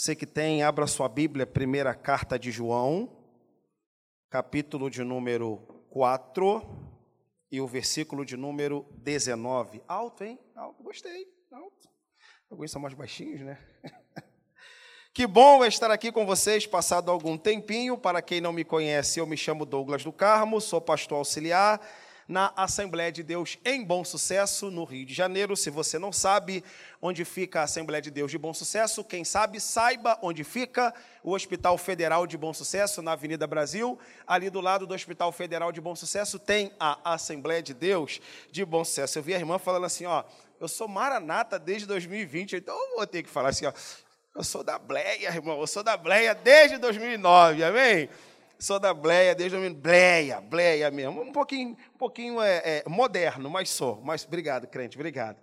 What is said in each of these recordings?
Você que tem, abra sua Bíblia, primeira carta de João, capítulo de número 4 e o versículo de número 19. Alto, hein? Alto, gostei. Alto. Alguns são mais baixinhos, né? Que bom estar aqui com vocês, passado algum tempinho. Para quem não me conhece, eu me chamo Douglas do Carmo, sou pastor auxiliar na Assembleia de Deus em Bom Sucesso, no Rio de Janeiro. Se você não sabe onde fica a Assembleia de Deus de Bom Sucesso, quem sabe, saiba onde fica o Hospital Federal de Bom Sucesso, na Avenida Brasil. Ali do lado do Hospital Federal de Bom Sucesso tem a Assembleia de Deus de Bom Sucesso. Eu vi a irmã falando assim, ó, eu sou maranata desde 2020, então eu vou ter que falar assim, ó, eu sou da Bleia, irmão, eu sou da Bleia desde 2009, amém? Sou da Bleia desde 2009, Bleia, Bleia mesmo, um pouquinho, um pouquinho é, é, moderno, mas sou. Mas obrigado, crente, obrigado.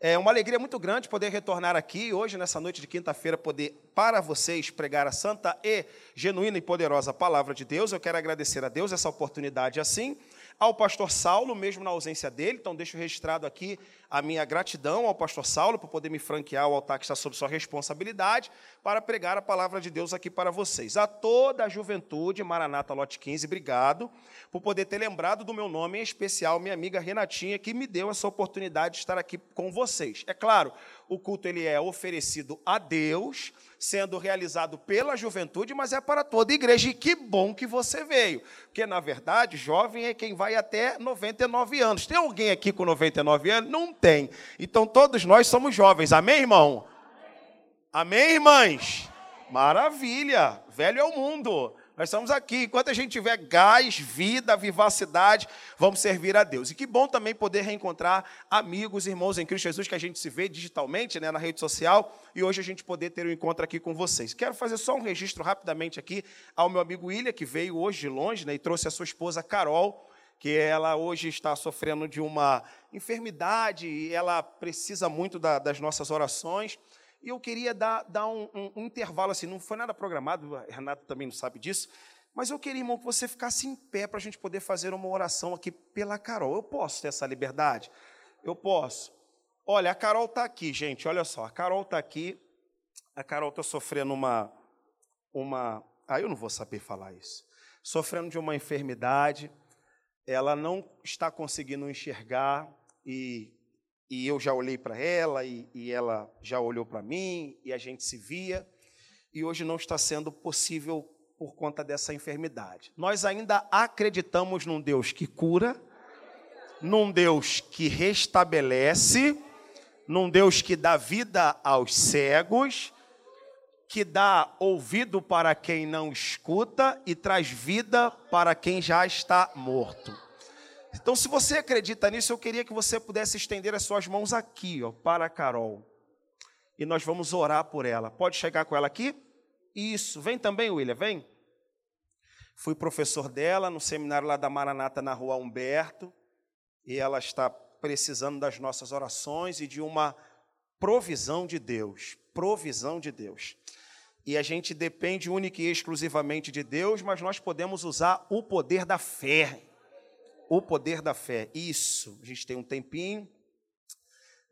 É uma alegria muito grande poder retornar aqui hoje, nessa noite de quinta-feira, poder para vocês pregar a santa e genuína e poderosa palavra de Deus. Eu quero agradecer a Deus essa oportunidade assim ao pastor Saulo, mesmo na ausência dele. Então, deixo registrado aqui a minha gratidão ao pastor Saulo por poder me franquear o altar que está sob sua responsabilidade para pregar a palavra de Deus aqui para vocês. A toda a juventude, Maranata Lote 15, obrigado por poder ter lembrado do meu nome, em especial minha amiga Renatinha, que me deu essa oportunidade de estar aqui com vocês. É claro, o culto ele é oferecido a Deus, sendo realizado pela juventude, mas é para toda a igreja. E que bom que você veio, porque na verdade, jovem é quem vai até 99 anos. Tem alguém aqui com 99 anos? Não tem. Então todos nós somos jovens. Amém, irmão? Amém, irmãs? Maravilha. Velho é o mundo. Nós estamos aqui. Enquanto a gente tiver gás, vida, vivacidade, vamos servir a Deus. E que bom também poder reencontrar amigos, irmãos em Cristo Jesus, que a gente se vê digitalmente, né, na rede social, e hoje a gente poder ter um encontro aqui com vocês. Quero fazer só um registro rapidamente aqui ao meu amigo William, que veio hoje de longe né, e trouxe a sua esposa Carol, que ela hoje está sofrendo de uma enfermidade e ela precisa muito da, das nossas orações. E eu queria dar, dar um, um, um, intervalo assim, não foi nada programado, o Renato também não sabe disso, mas eu queria, irmão, que você ficasse em pé para a gente poder fazer uma oração aqui pela Carol. Eu posso ter essa liberdade? Eu posso. Olha, a Carol está aqui, gente, olha só, a Carol está aqui, a Carol está sofrendo uma, uma. Ah, eu não vou saber falar isso. Sofrendo de uma enfermidade, ela não está conseguindo enxergar e e eu já olhei para ela e, e, ela já olhou para mim e a gente se via e hoje não está sendo possível por conta dessa enfermidade. Nós ainda acreditamos num Deus que cura, num Deus que restabelece, num Deus que dá vida aos cegos, que dá ouvido para quem não escuta e traz vida para quem já está morto. Então, se você acredita nisso, eu queria que você pudesse estender as suas mãos aqui, ó, para a Carol. E nós vamos orar por ela. Pode chegar com ela aqui? Isso. Vem também, William, vem. Fui professor dela no seminário lá da Maranata, na rua Humberto. E ela está precisando das nossas orações e de uma provisão de Deus. Provisão de Deus. E a gente depende única e exclusivamente de Deus, mas nós podemos usar o poder da fé o poder da fé. Isso, a gente tem um tempinho.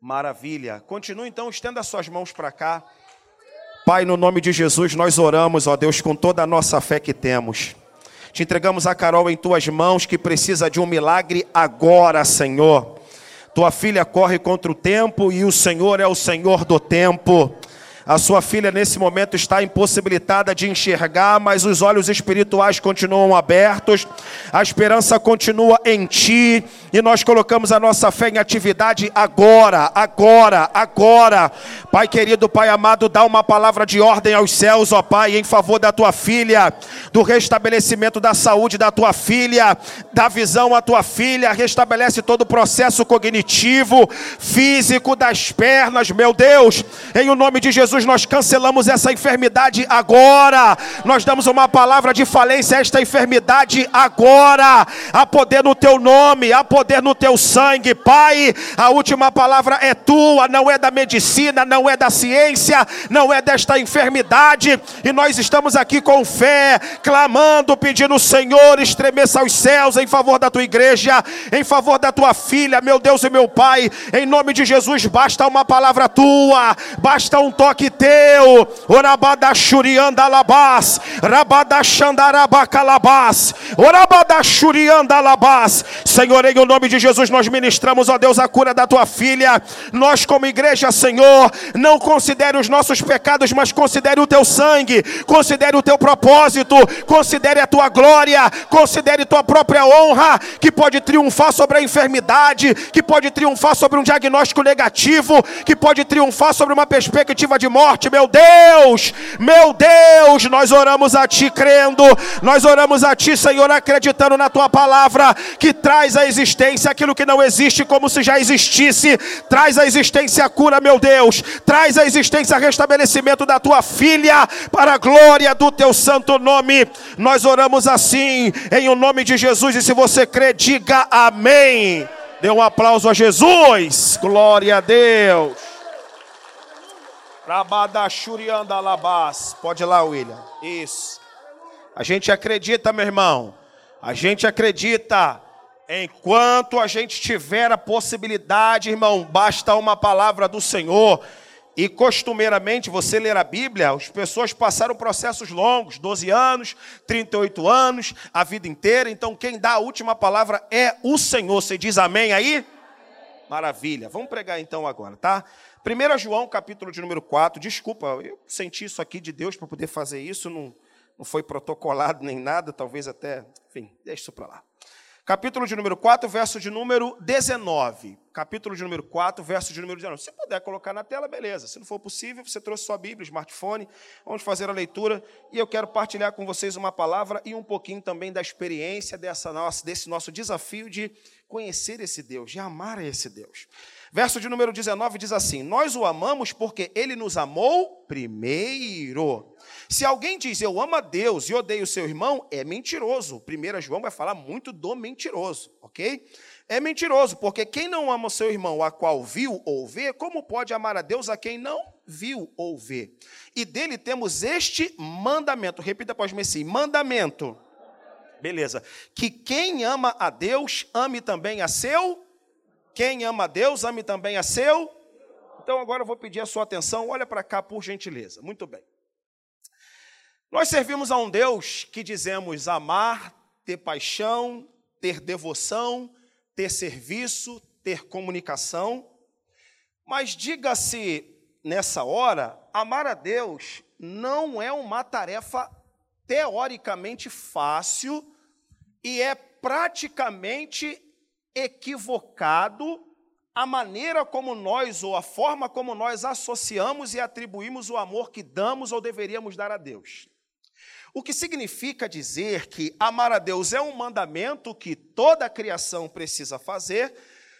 Maravilha. Continue então, estenda suas mãos para cá. Pai, no nome de Jesus, nós oramos, ó Deus, com toda a nossa fé que temos. Te entregamos a Carol em tuas mãos, que precisa de um milagre agora, Senhor. Tua filha corre contra o tempo e o Senhor é o Senhor do tempo. A sua filha nesse momento está impossibilitada de enxergar, mas os olhos espirituais continuam abertos, a esperança continua em ti, e nós colocamos a nossa fé em atividade agora, agora, agora. Pai querido, Pai amado, dá uma palavra de ordem aos céus, ó Pai, em favor da tua filha, do restabelecimento da saúde da tua filha, da visão à tua filha, restabelece todo o processo cognitivo, físico das pernas, meu Deus, em o nome de Jesus nós cancelamos essa enfermidade agora. Nós damos uma palavra de falência a esta enfermidade agora. Há poder no teu nome, há poder no teu sangue, Pai. A última palavra é tua, não é da medicina, não é da ciência, não é desta enfermidade. E nós estamos aqui com fé, clamando, pedindo, Senhor, estremeça os céus em favor da tua igreja, em favor da tua filha, meu Deus e meu Pai. Em nome de Jesus, basta uma palavra tua, basta um toque teu. Orabadachurianda labás, rabadachandarabacalabás, orabadachurianda labás. Senhor, em o nome de Jesus, nós ministramos, ó Deus, a cura da tua filha. Nós, como igreja, Senhor, não considere os nossos pecados, mas considere o teu sangue, considere o teu propósito, considere a tua glória, considere tua própria honra, que pode triunfar sobre a enfermidade, que pode triunfar sobre um diagnóstico negativo, que pode triunfar sobre uma perspectiva de morte. Meu Deus, meu Deus, nós oramos a Ti crendo, nós oramos a Ti, Senhor, acreditando na Tua palavra, que traz à existência aquilo que não existe como se já existisse, traz à existência a cura, meu Deus, traz à existência restabelecimento da Tua filha, para a glória do Teu santo nome. Nós oramos assim, em o nome de Jesus, e se você crê, diga amém. Dê um aplauso a Jesus. Glória a Deus. Pode ir lá, William. Isso. A gente acredita, meu irmão. A gente acredita. Enquanto a gente tiver a possibilidade, irmão, basta uma palavra do Senhor. E costumeiramente, você ler a Bíblia, as pessoas passaram processos longos, 12 anos, 38 anos, a vida inteira. Então, quem dá a última palavra é o Senhor. Você diz amém aí? Maravilha. Vamos pregar então agora, tá? 1 João, capítulo de número 4. Desculpa, eu senti isso aqui de Deus para poder fazer isso. Não, não foi protocolado nem nada, talvez até. Enfim, deixa isso para lá. Capítulo de número 4, verso de número 19. Capítulo de número 4, verso de número 19. Se puder colocar na tela, beleza. Se não for possível, você trouxe sua Bíblia, smartphone, vamos fazer a leitura. E eu quero partilhar com vocês uma palavra e um pouquinho também da experiência dessa nossa, desse nosso desafio de conhecer esse Deus, de amar esse Deus. Verso de número 19 diz assim: Nós o amamos porque ele nos amou primeiro. Se alguém diz eu amo a Deus e odeio o seu irmão, é mentiroso. 1 João vai falar muito do mentiroso, ok? É mentiroso, porque quem não ama o seu irmão, a qual viu ou vê, como pode amar a Deus a quem não viu ou vê? E dele temos este mandamento. Repita após mim assim: mandamento. Beleza. Que quem ama a Deus, ame também a seu quem ama a Deus, ame também a seu. Então agora eu vou pedir a sua atenção, olha para cá por gentileza. Muito bem. Nós servimos a um Deus que dizemos amar, ter paixão, ter devoção, ter serviço, ter comunicação. Mas diga-se nessa hora, amar a Deus não é uma tarefa teoricamente fácil e é praticamente equivocado a maneira como nós, ou a forma como nós associamos e atribuímos o amor que damos ou deveríamos dar a Deus. O que significa dizer que amar a Deus é um mandamento que toda a criação precisa fazer,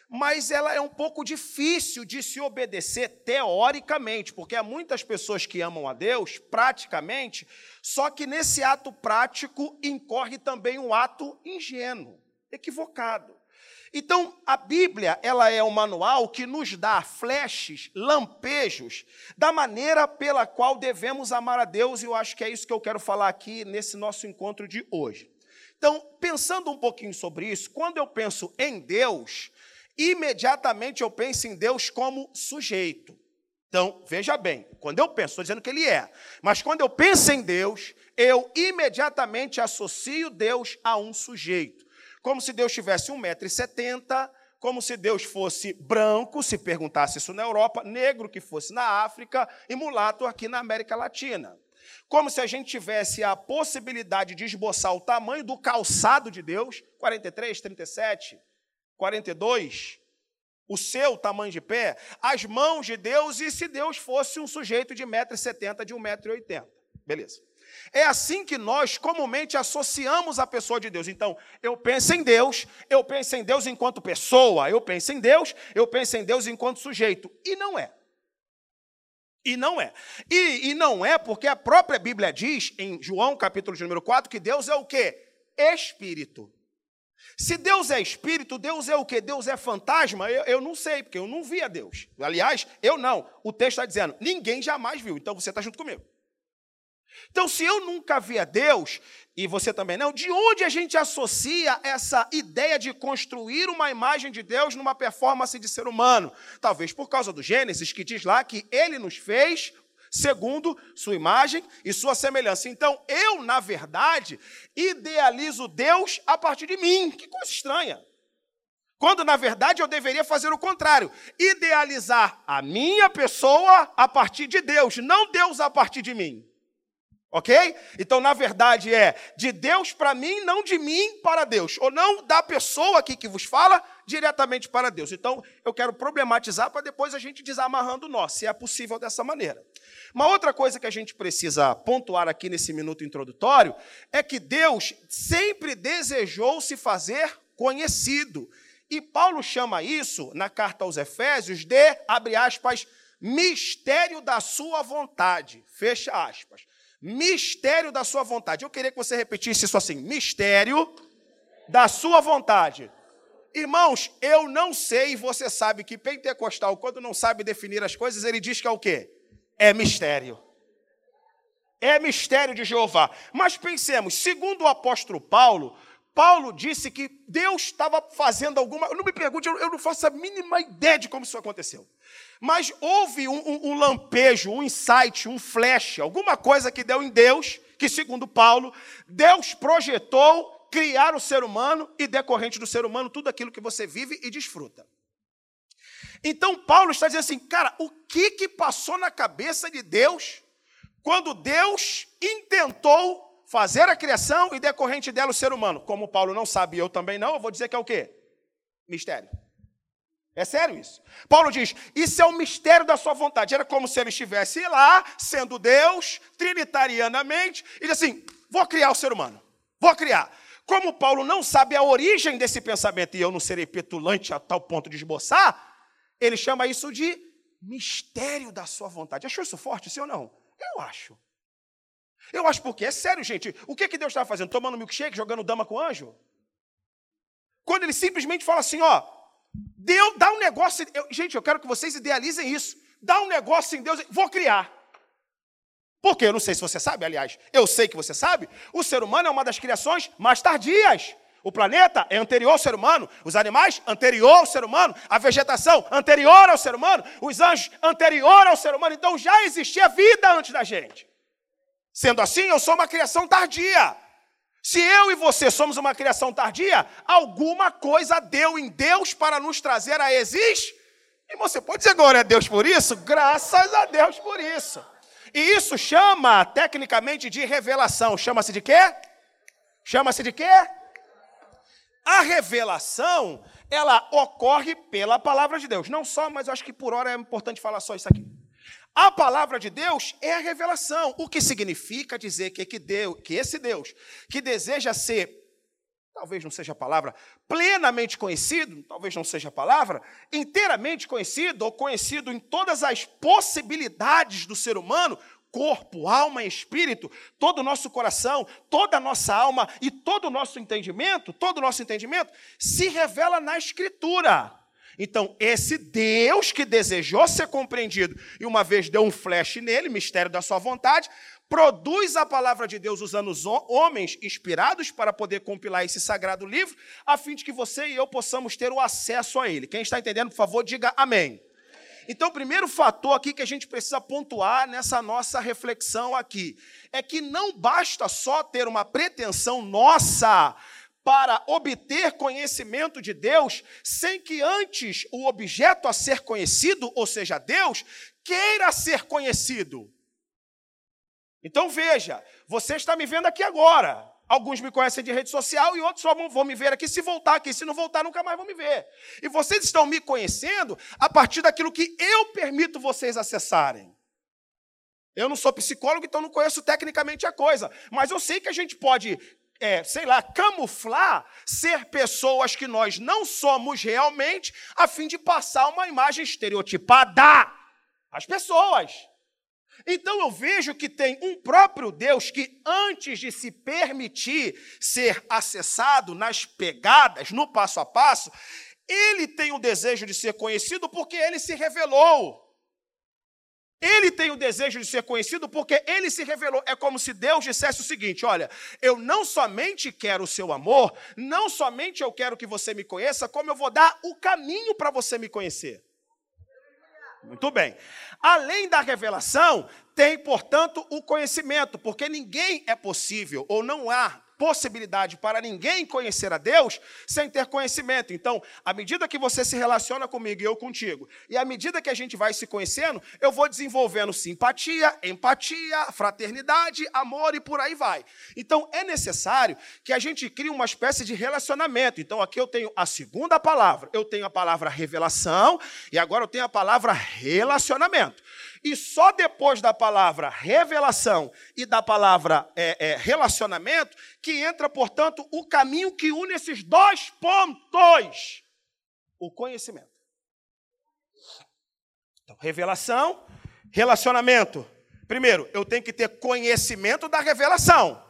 mas ela é um pouco difícil de se obedecer teoricamente, porque há muitas pessoas que amam a Deus praticamente, só que nesse ato prático incorre também um ato ingênuo, equivocado. Então, a Bíblia, ela é um manual que nos dá flashes, lampejos, da maneira pela qual devemos amar a Deus, e eu acho que é isso que eu quero falar aqui nesse nosso encontro de hoje. Então, pensando um pouquinho sobre isso, quando eu penso em Deus, imediatamente eu penso em Deus como sujeito. Então, veja bem, quando eu penso, estou dizendo que Ele é, mas quando eu penso em Deus, eu imediatamente associo Deus a um sujeito como se Deus tivesse 1,70m, como se Deus fosse branco, se perguntasse isso na Europa, negro que fosse na África e mulato aqui na América Latina. Como se a gente tivesse a possibilidade de esboçar o tamanho do calçado de Deus, 43, 37, 42, o seu tamanho de pé, as mãos de Deus, e se Deus fosse um sujeito de 1,70m, de 1,80m. Beleza. É assim que nós comumente associamos a pessoa de Deus. Então, eu penso em Deus, eu penso em Deus enquanto pessoa, eu penso em Deus, eu penso em Deus enquanto sujeito. E não é. E não é. E, e não é porque a própria Bíblia diz, em João capítulo de número 4, que Deus é o quê? Espírito. Se Deus é espírito, Deus é o quê? Deus é fantasma? Eu, eu não sei, porque eu não vi a Deus. Aliás, eu não. O texto está dizendo, ninguém jamais viu. Então você está junto comigo. Então, se eu nunca vi a Deus, e você também não, de onde a gente associa essa ideia de construir uma imagem de Deus numa performance de ser humano? Talvez por causa do Gênesis, que diz lá que ele nos fez segundo sua imagem e sua semelhança. Então, eu, na verdade, idealizo Deus a partir de mim. Que coisa estranha. Quando, na verdade, eu deveria fazer o contrário: idealizar a minha pessoa a partir de Deus, não Deus a partir de mim. Ok? Então, na verdade, é de Deus para mim, não de mim para Deus. Ou não da pessoa aqui que vos fala diretamente para Deus. Então, eu quero problematizar para depois a gente desamarrando nós, se é possível dessa maneira. Uma outra coisa que a gente precisa pontuar aqui nesse minuto introdutório é que Deus sempre desejou se fazer conhecido. E Paulo chama isso, na carta aos Efésios, de, abre aspas, mistério da sua vontade. Fecha aspas mistério da sua vontade. Eu queria que você repetisse isso assim: mistério da sua vontade. Irmãos, eu não sei, você sabe que pentecostal, quando não sabe definir as coisas, ele diz que é o quê? É mistério. É mistério de Jeová. Mas pensemos, segundo o apóstolo Paulo, Paulo disse que Deus estava fazendo alguma. Não me pergunte, eu não faço a mínima ideia de como isso aconteceu. Mas houve um, um, um, lampejo, um insight, um flash, alguma coisa que deu em Deus, que, segundo Paulo, Deus projetou criar o ser humano e, decorrente do ser humano, tudo aquilo que você vive e desfruta. Então, Paulo está dizendo assim, cara, o que, que passou na cabeça de Deus quando Deus intentou fazer a criação e decorrente dela o ser humano. Como Paulo não sabe eu também não, eu vou dizer que é o quê? Mistério. É sério isso. Paulo diz: Isso é o mistério da sua vontade. Era como se ele estivesse lá, sendo Deus, trinitarianamente, e diz assim: Vou criar o ser humano. Vou criar. Como Paulo não sabe a origem desse pensamento, e eu não serei petulante a tal ponto de esboçar, ele chama isso de mistério da sua vontade. Achou isso forte, sim ou não? Eu acho. Eu acho porque, é sério, gente. O que, que Deus estava fazendo? Tomando milkshake, jogando dama com anjo? Quando ele simplesmente fala assim, ó, Deus dá um negócio. Eu, gente, eu quero que vocês idealizem isso. Dá um negócio em Deus, vou criar. Porque eu não sei se você sabe, aliás, eu sei que você sabe, o ser humano é uma das criações mais tardias. O planeta é anterior ao ser humano, os animais anterior ao ser humano, a vegetação anterior ao ser humano, os anjos anterior ao ser humano. Então já existia vida antes da gente. Sendo assim, eu sou uma criação tardia. Se eu e você somos uma criação tardia, alguma coisa deu em Deus para nos trazer a existir. E você pode dizer glória a Deus por isso? Graças a Deus por isso. E isso chama, tecnicamente, de revelação. Chama-se de quê? Chama-se de quê? A revelação, ela ocorre pela palavra de Deus. Não só, mas eu acho que por hora é importante falar só isso aqui. A palavra de Deus é a revelação, o que significa dizer que, que, Deus, que esse Deus, que deseja ser, talvez não seja a palavra, plenamente conhecido, talvez não seja a palavra, inteiramente conhecido ou conhecido em todas as possibilidades do ser humano, corpo, alma e espírito, todo o nosso coração, toda a nossa alma e todo o nosso entendimento, todo o nosso entendimento se revela na Escritura. Então, esse Deus que desejou ser compreendido e uma vez deu um flash nele, mistério da sua vontade, produz a palavra de Deus usando os homens inspirados para poder compilar esse sagrado livro, a fim de que você e eu possamos ter o acesso a ele. Quem está entendendo, por favor, diga amém. Então, o primeiro fator aqui que a gente precisa pontuar nessa nossa reflexão aqui é que não basta só ter uma pretensão nossa para obter conhecimento de Deus, sem que antes o objeto a ser conhecido, ou seja, Deus, queira ser conhecido. Então veja, você está me vendo aqui agora. Alguns me conhecem de rede social e outros só vão me ver aqui se voltar aqui. Se não voltar, nunca mais vão me ver. E vocês estão me conhecendo a partir daquilo que eu permito vocês acessarem. Eu não sou psicólogo, então não conheço tecnicamente a coisa. Mas eu sei que a gente pode é, sei lá, camuflar ser pessoas que nós não somos realmente, a fim de passar uma imagem estereotipada às pessoas. Então eu vejo que tem um próprio Deus que, antes de se permitir ser acessado nas pegadas, no passo a passo, ele tem o desejo de ser conhecido porque ele se revelou. Ele tem o desejo de ser conhecido porque ele se revelou. É como se Deus dissesse o seguinte: olha, eu não somente quero o seu amor, não somente eu quero que você me conheça, como eu vou dar o caminho para você me conhecer. Muito bem. Além da revelação, tem, portanto, o conhecimento, porque ninguém é possível, ou não há possibilidade para ninguém conhecer a Deus sem ter conhecimento. Então, à medida que você se relaciona comigo e eu contigo, e à medida que a gente vai se conhecendo, eu vou desenvolvendo simpatia, empatia, fraternidade, amor e por aí vai. Então, é necessário que a gente crie uma espécie de relacionamento. Então, aqui eu tenho a segunda palavra, eu tenho a palavra revelação e agora eu tenho a palavra relacionamento. E só depois da palavra revelação e da palavra é, é, relacionamento que entra, portanto, o caminho que une esses dois pontos: o conhecimento. Então, revelação, relacionamento. Primeiro, eu tenho que ter conhecimento da revelação.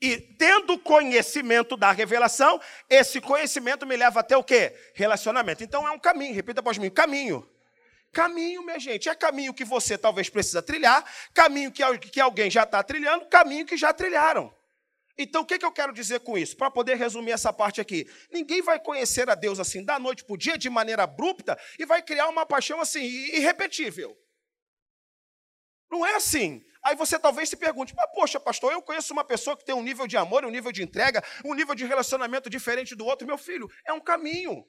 E tendo conhecimento da revelação, esse conhecimento me leva até o quê? Relacionamento. Então é um caminho, repita após mim, caminho. Caminho, minha gente, é caminho que você talvez precisa trilhar, caminho que, que alguém já está trilhando, caminho que já trilharam. Então, o que, que eu quero dizer com isso? Para poder resumir essa parte aqui. Ninguém vai conhecer a Deus assim, da noite para o dia, de maneira abrupta, e vai criar uma paixão assim, irrepetível. Não é assim. Aí você talvez se pergunte, mas poxa, pastor, eu conheço uma pessoa que tem um nível de amor, um nível de entrega, um nível de relacionamento diferente do outro. Meu filho, é um caminho.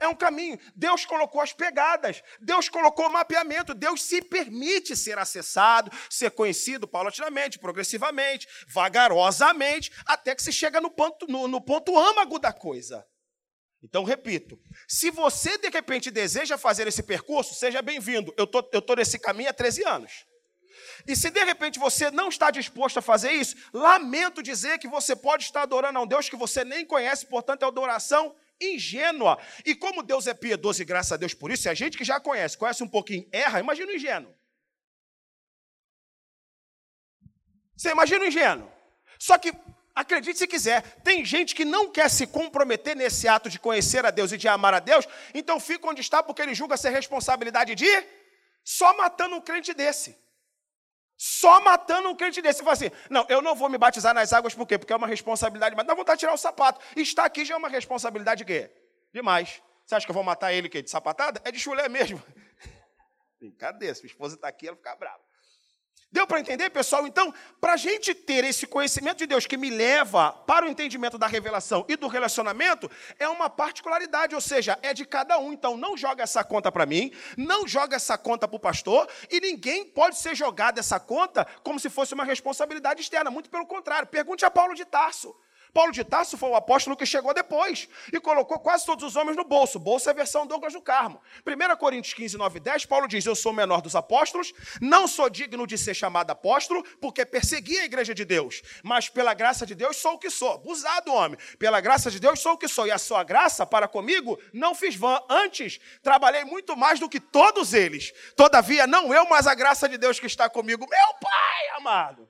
É um caminho. Deus colocou as pegadas, Deus colocou o mapeamento, Deus se permite ser acessado, ser conhecido paulatinamente, progressivamente, vagarosamente, até que se chega no ponto, no, no ponto âmago da coisa. Então, repito, se você de repente deseja fazer esse percurso, seja bem-vindo. Eu tô, estou tô nesse caminho há 13 anos. E se de repente você não está disposto a fazer isso, lamento dizer que você pode estar adorando a um Deus que você nem conhece, portanto, é adoração ingênua. E como Deus é piedoso e graças a Deus por isso, se a gente que já conhece, conhece um pouquinho, erra, imagina o ingênuo. Você imagina o ingênuo. Só que, acredite se quiser, tem gente que não quer se comprometer nesse ato de conhecer a Deus e de amar a Deus, então fica onde está porque ele julga ser responsabilidade de só matando um crente desse. Só matando um crente desse. Você fala assim: não, eu não vou me batizar nas águas, por quê? Porque é uma responsabilidade, mas dá vontade de tirar o sapato. Estar aqui já é uma responsabilidade de quê? Demais. Você acha que eu vou matar ele quê? de sapatada? É de chulé mesmo. Brincadeira, se minha esposa está aqui, ela fica brava. Deu para entender, pessoal? Então, para a gente ter esse conhecimento de Deus que me leva para o entendimento da revelação e do relacionamento, é uma particularidade, ou seja, é de cada um. Então, não joga essa conta para mim, não joga essa conta para o pastor, e ninguém pode ser jogado essa conta como se fosse uma responsabilidade externa. Muito pelo contrário. Pergunte a Paulo de Tarso. Paulo de Tarso foi o apóstolo que chegou depois e colocou quase todos os homens no bolso. Bolso é a versão Douglas do Carmo. 1 Coríntios 15, 9 e 10, Paulo diz: Eu sou o menor dos apóstolos, não sou digno de ser chamado apóstolo, porque persegui a igreja de Deus. Mas pela graça de Deus sou o que sou. Abusado, homem. Pela graça de Deus sou o que sou. E a sua graça para comigo não fiz vã. Antes, trabalhei muito mais do que todos eles. Todavia, não eu, mas a graça de Deus que está comigo. Meu Pai amado.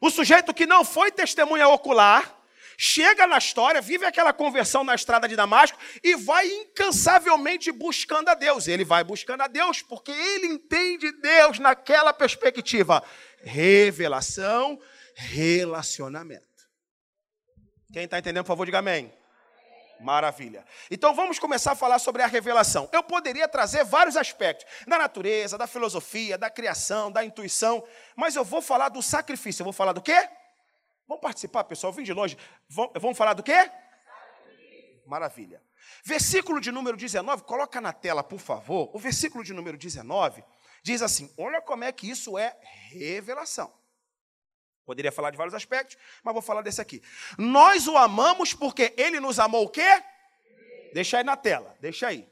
O sujeito que não foi testemunha ocular, chega na história, vive aquela conversão na estrada de Damasco e vai incansavelmente buscando a Deus. Ele vai buscando a Deus porque ele entende Deus naquela perspectiva. Revelação, relacionamento. Quem está entendendo, por favor, diga amém. Maravilha. Então vamos começar a falar sobre a revelação. Eu poderia trazer vários aspectos da natureza, da filosofia, da criação, da intuição, mas eu vou falar do sacrifício. Eu vou falar do quê? Vamos participar, pessoal? Vim de longe. Vamos falar do quê? Maravilha. Versículo de número 19, coloca na tela, por favor. O versículo de número 19 diz assim: Olha como é que isso é revelação. Poderia falar de vários aspectos, mas vou falar desse aqui. Nós o amamos porque ele nos amou o quê? Deixa aí na tela, deixa aí.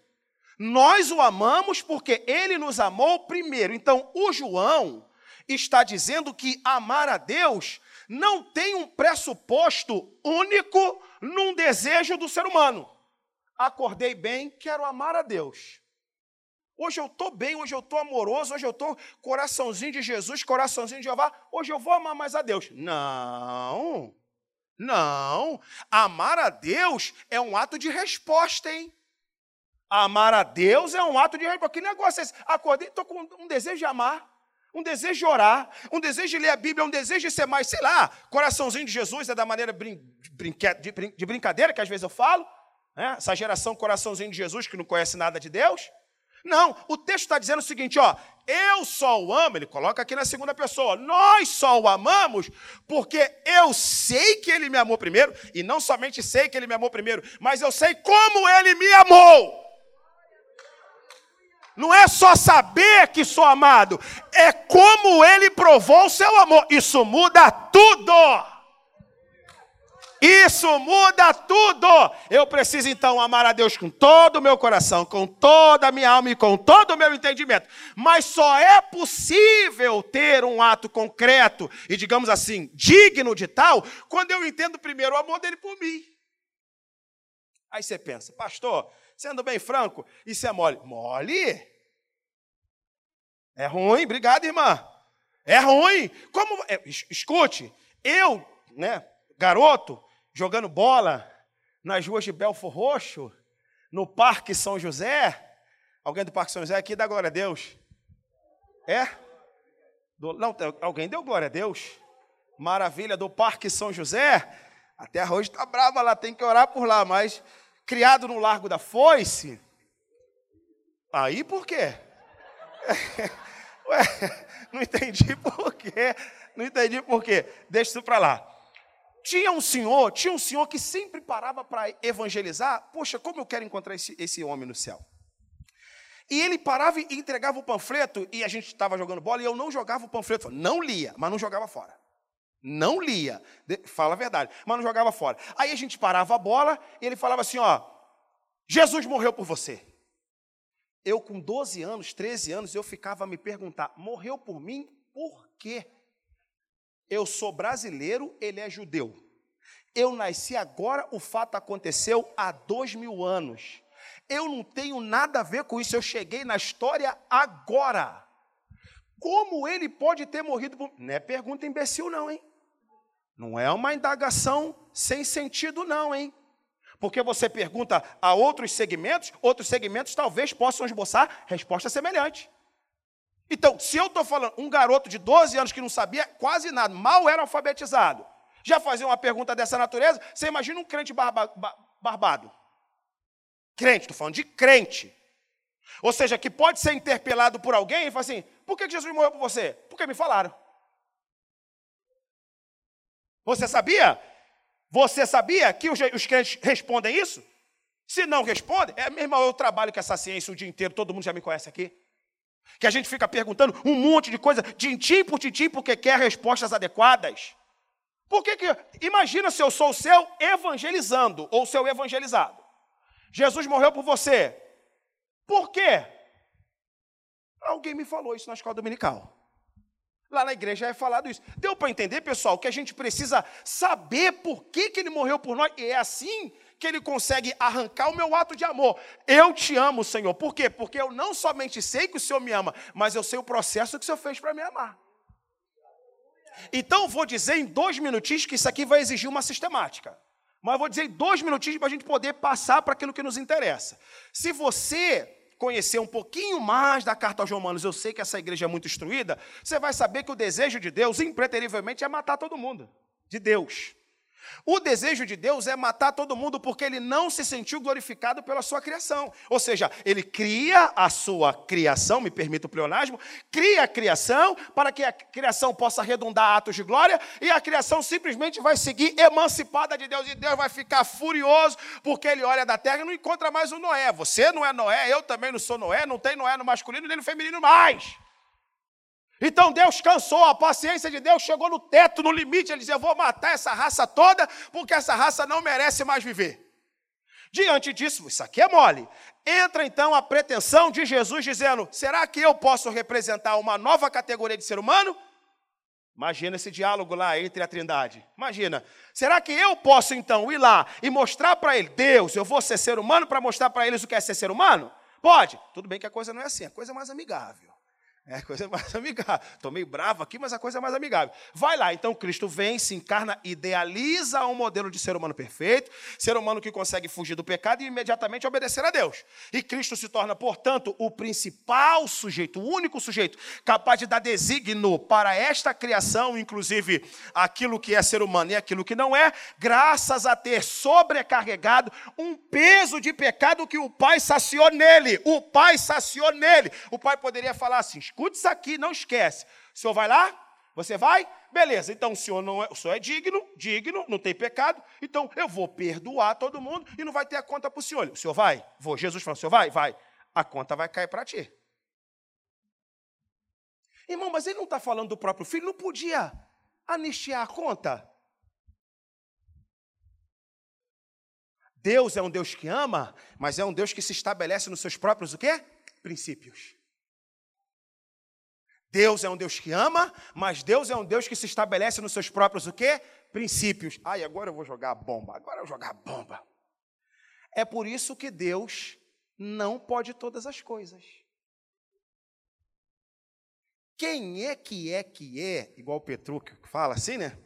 Nós o amamos porque ele nos amou primeiro. Então, o João está dizendo que amar a Deus não tem um pressuposto único num desejo do ser humano. Acordei bem, quero amar a Deus. Hoje eu estou bem, hoje eu estou amoroso, hoje eu estou coraçãozinho de Jesus, coraçãozinho de Jeová, hoje eu vou amar mais a Deus. Não, não. Amar a Deus é um ato de resposta, hein? Amar a Deus é um ato de resposta. Que negócio é esse? Acordei, estou com um desejo de amar, um desejo de orar, um desejo de ler a Bíblia, um desejo de ser mais, sei lá, coraçãozinho de Jesus é da maneira brin de brincadeira que às vezes eu falo, né? essa geração coraçãozinho de Jesus que não conhece nada de Deus. Não, o texto está dizendo o seguinte, ó, eu só o amo, ele coloca aqui na segunda pessoa, nós só o amamos porque eu sei que ele me amou primeiro, e não somente sei que ele me amou primeiro, mas eu sei como ele me amou. Não é só saber que sou amado, é como ele provou o seu amor. Isso muda tudo. Isso muda tudo. Eu preciso então amar a Deus com todo o meu coração, com toda a minha alma e com todo o meu entendimento. Mas só é possível ter um ato concreto e, digamos assim, digno de tal, quando eu entendo primeiro o amor dele por mim. Aí você pensa, pastor, sendo bem franco, isso é mole. Mole? É ruim, obrigado, irmã. É ruim. Como. É, escute, eu, né, garoto, jogando bola nas ruas de Belfor Roxo, no Parque São José. Alguém do Parque São José aqui dá glória a Deus? É? Do, não, alguém deu glória a Deus? Maravilha, do Parque São José. A terra hoje está brava lá, tem que orar por lá, mas criado no Largo da Foice. Aí por quê? Ué, não entendi por quê. Não entendi por quê. Deixa isso para lá. Tinha um senhor, tinha um senhor que sempre parava para evangelizar. Poxa, como eu quero encontrar esse, esse homem no céu. E ele parava e entregava o panfleto, e a gente estava jogando bola, e eu não jogava o panfleto, não lia, mas não jogava fora. Não lia, fala a verdade, mas não jogava fora. Aí a gente parava a bola, e ele falava assim: Ó, Jesus morreu por você. Eu, com 12 anos, 13 anos, eu ficava a me perguntar: morreu por mim por quê? Eu sou brasileiro, ele é judeu. Eu nasci agora, o fato aconteceu há dois mil anos. Eu não tenho nada a ver com isso, eu cheguei na história agora. Como ele pode ter morrido por. Não é pergunta imbecil, não, hein? Não é uma indagação sem sentido, não, hein? Porque você pergunta a outros segmentos, outros segmentos talvez possam esboçar resposta semelhante. Então, se eu estou falando, um garoto de 12 anos que não sabia quase nada, mal era alfabetizado, já fazia uma pergunta dessa natureza, você imagina um crente barba, barbado. Crente, estou falando de crente. Ou seja, que pode ser interpelado por alguém e falar assim: por que Jesus morreu por você? Porque me falaram. Você sabia? Você sabia que os, os crentes respondem isso? Se não respondem, é mesmo eu trabalho com essa ciência o dia inteiro, todo mundo já me conhece aqui. Que a gente fica perguntando um monte de coisa, tintim por tintim, porque quer respostas adequadas. Por que que. Imagina se eu sou o seu evangelizando, ou o seu evangelizado. Jesus morreu por você. Por quê? Alguém me falou isso na escola dominical. Lá na igreja é falado isso. Deu para entender, pessoal, que a gente precisa saber por que, que ele morreu por nós. E é assim que ele consegue arrancar o meu ato de amor. Eu te amo, Senhor. Por quê? Porque eu não somente sei que o Senhor me ama, mas eu sei o processo que o Senhor fez para me amar. Então, vou dizer em dois minutinhos que isso aqui vai exigir uma sistemática. Mas vou dizer em dois minutinhos para a gente poder passar para aquilo que nos interessa. Se você conhecer um pouquinho mais da carta aos Romanos, eu sei que essa igreja é muito instruída, você vai saber que o desejo de Deus, impreterivelmente, é matar todo mundo. De Deus. O desejo de Deus é matar todo mundo porque ele não se sentiu glorificado pela sua criação. Ou seja, ele cria a sua criação, me permita o pleonasmo, cria a criação para que a criação possa redundar atos de glória e a criação simplesmente vai seguir emancipada de Deus e Deus vai ficar furioso porque ele olha da terra e não encontra mais o Noé. Você não é Noé, eu também não sou Noé, não tem Noé no masculino nem no feminino mais. Então Deus cansou, a paciência de Deus chegou no teto, no limite. Ele dizia: Eu vou matar essa raça toda, porque essa raça não merece mais viver. Diante disso, isso aqui é mole. Entra então a pretensão de Jesus dizendo: Será que eu posso representar uma nova categoria de ser humano? Imagina esse diálogo lá entre a Trindade. Imagina. Será que eu posso então ir lá e mostrar para ele, Deus, eu vou ser ser humano para mostrar para eles o que é ser ser humano? Pode. Tudo bem que a coisa não é assim, a coisa é mais amigável. É coisa mais amigável. Estou meio bravo aqui, mas a coisa é mais amigável. Vai lá, então Cristo vem, se encarna, idealiza um modelo de ser humano perfeito, ser humano que consegue fugir do pecado e imediatamente obedecer a Deus. E Cristo se torna, portanto, o principal sujeito, o único sujeito capaz de dar designo para esta criação, inclusive aquilo que é ser humano e aquilo que não é, graças a ter sobrecarregado um peso de pecado que o Pai saciou nele. O Pai saciou nele. O Pai poderia falar assim escute isso aqui, não esquece. O senhor vai lá? Você vai? Beleza, então o senhor, não é, o senhor é digno, digno, não tem pecado, então eu vou perdoar todo mundo e não vai ter a conta para o senhor. O senhor vai? Vou. Jesus falou, o senhor vai? Vai. A conta vai cair para ti. Irmão, mas ele não está falando do próprio filho, não podia anistiar a conta. Deus é um Deus que ama, mas é um Deus que se estabelece nos seus próprios o quê? Princípios. Deus é um Deus que ama, mas Deus é um Deus que se estabelece nos seus próprios o quê? Princípios. Ai, agora eu vou jogar a bomba, agora eu vou jogar a bomba. É por isso que Deus não pode todas as coisas. Quem é que é que é, igual o Petrúquio que fala assim, né?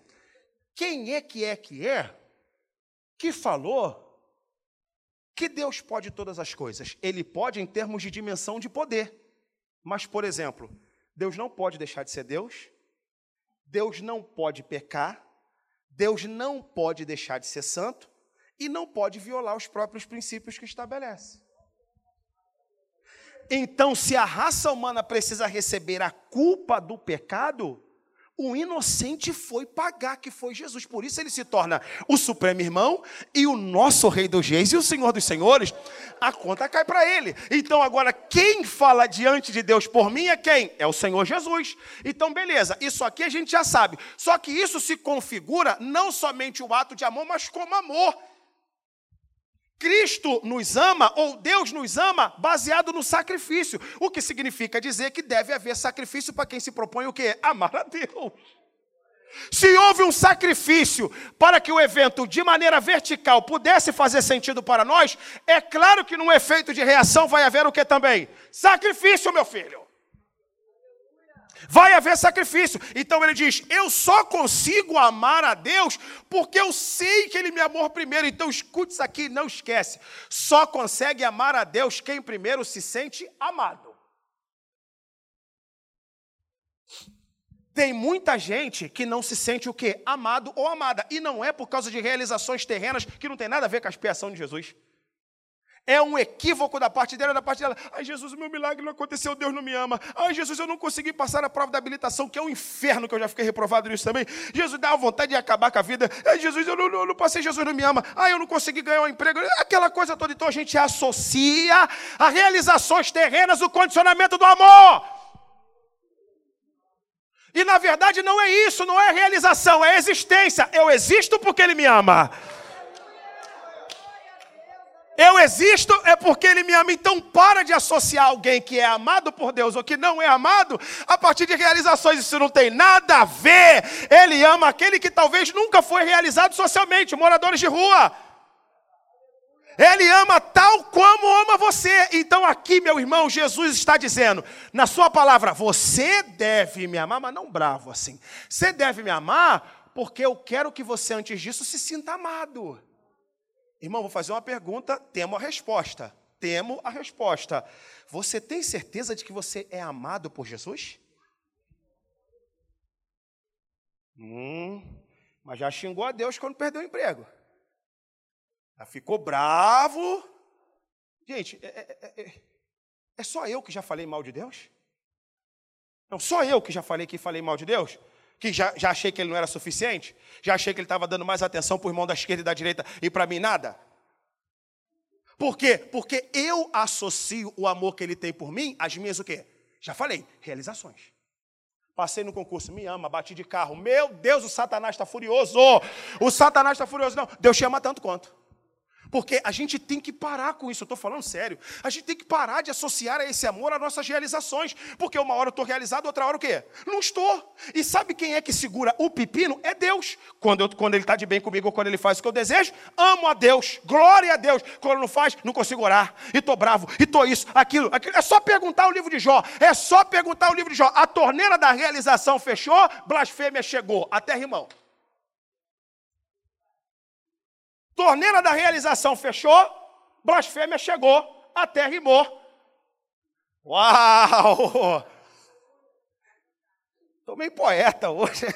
Quem é que é que é que falou que Deus pode todas as coisas? Ele pode em termos de dimensão de poder. Mas, por exemplo, Deus não pode deixar de ser Deus, Deus não pode pecar, Deus não pode deixar de ser santo e não pode violar os próprios princípios que estabelece. Então, se a raça humana precisa receber a culpa do pecado, o inocente foi pagar, que foi Jesus. Por isso ele se torna o supremo irmão e o nosso rei dos reis e o senhor dos senhores. A conta cai para ele. Então agora quem fala diante de Deus por mim é quem? É o Senhor Jesus. Então beleza, isso aqui a gente já sabe. Só que isso se configura não somente o ato de amor, mas como amor. Cristo nos ama, ou Deus nos ama, baseado no sacrifício. O que significa dizer que deve haver sacrifício para quem se propõe o quê? Amar a Deus. Se houve um sacrifício para que o evento, de maneira vertical, pudesse fazer sentido para nós, é claro que num efeito de reação vai haver o que também? Sacrifício, meu filho. Vai haver sacrifício. Então ele diz: Eu só consigo amar a Deus porque eu sei que Ele me amou primeiro. Então escute isso aqui, não esquece. Só consegue amar a Deus quem primeiro se sente amado. Tem muita gente que não se sente o quê? Amado ou amada. E não é por causa de realizações terrenas que não tem nada a ver com a expiação de Jesus. É um equívoco da parte dela, da parte dela. Ai, Jesus, meu milagre não aconteceu, Deus não me ama. Ai, Jesus, eu não consegui passar a prova da habilitação, que é um inferno, que eu já fiquei reprovado nisso também. Jesus, dá vontade de acabar com a vida. Ai, Jesus, eu não, eu não passei, Jesus não me ama. Ai, eu não consegui ganhar um emprego. Aquela coisa toda. Então a gente associa a realizações terrenas o condicionamento do amor. E na verdade não é isso, não é realização, é existência. Eu existo porque Ele me ama. Eu existo é porque Ele me ama. Então, para de associar alguém que é amado por Deus ou que não é amado a partir de realizações. Isso não tem nada a ver. Ele ama aquele que talvez nunca foi realizado socialmente, moradores de rua. Ele ama tal como ama você. Então, aqui, meu irmão, Jesus está dizendo, na Sua palavra, você deve me amar, mas não bravo assim. Você deve me amar porque eu quero que você, antes disso, se sinta amado. Irmão, vou fazer uma pergunta, temo a resposta. Temo a resposta. Você tem certeza de que você é amado por Jesus? Hum, mas já xingou a Deus quando perdeu o emprego. Já ficou bravo. Gente, é, é, é, é só eu que já falei mal de Deus? Não, só eu que já falei que falei mal de Deus? que já, já achei que ele não era suficiente? Já achei que ele estava dando mais atenção para o irmão da esquerda e da direita e para mim nada? Por quê? Porque eu associo o amor que ele tem por mim às minhas o quê? Já falei, realizações. Passei no concurso, me ama, bati de carro. Meu Deus, o Satanás está furioso. O Satanás está furioso. Não, Deus te ama tanto quanto. Porque a gente tem que parar com isso, eu estou falando sério. A gente tem que parar de associar a esse amor as nossas realizações. Porque uma hora eu estou realizado, outra hora o quê? Não estou. E sabe quem é que segura o pepino? É Deus. Quando, eu, quando Ele está de bem comigo, ou quando Ele faz o que eu desejo, amo a Deus. Glória a Deus. Quando não faz, não consigo orar. E estou bravo, e estou isso, aquilo, aquilo. É só perguntar o livro de Jó. É só perguntar o livro de Jó. A torneira da realização fechou, blasfêmia chegou. Até rimão. Torneira da realização fechou, blasfêmia chegou, até rimou. Uau! Estou meio poeta hoje.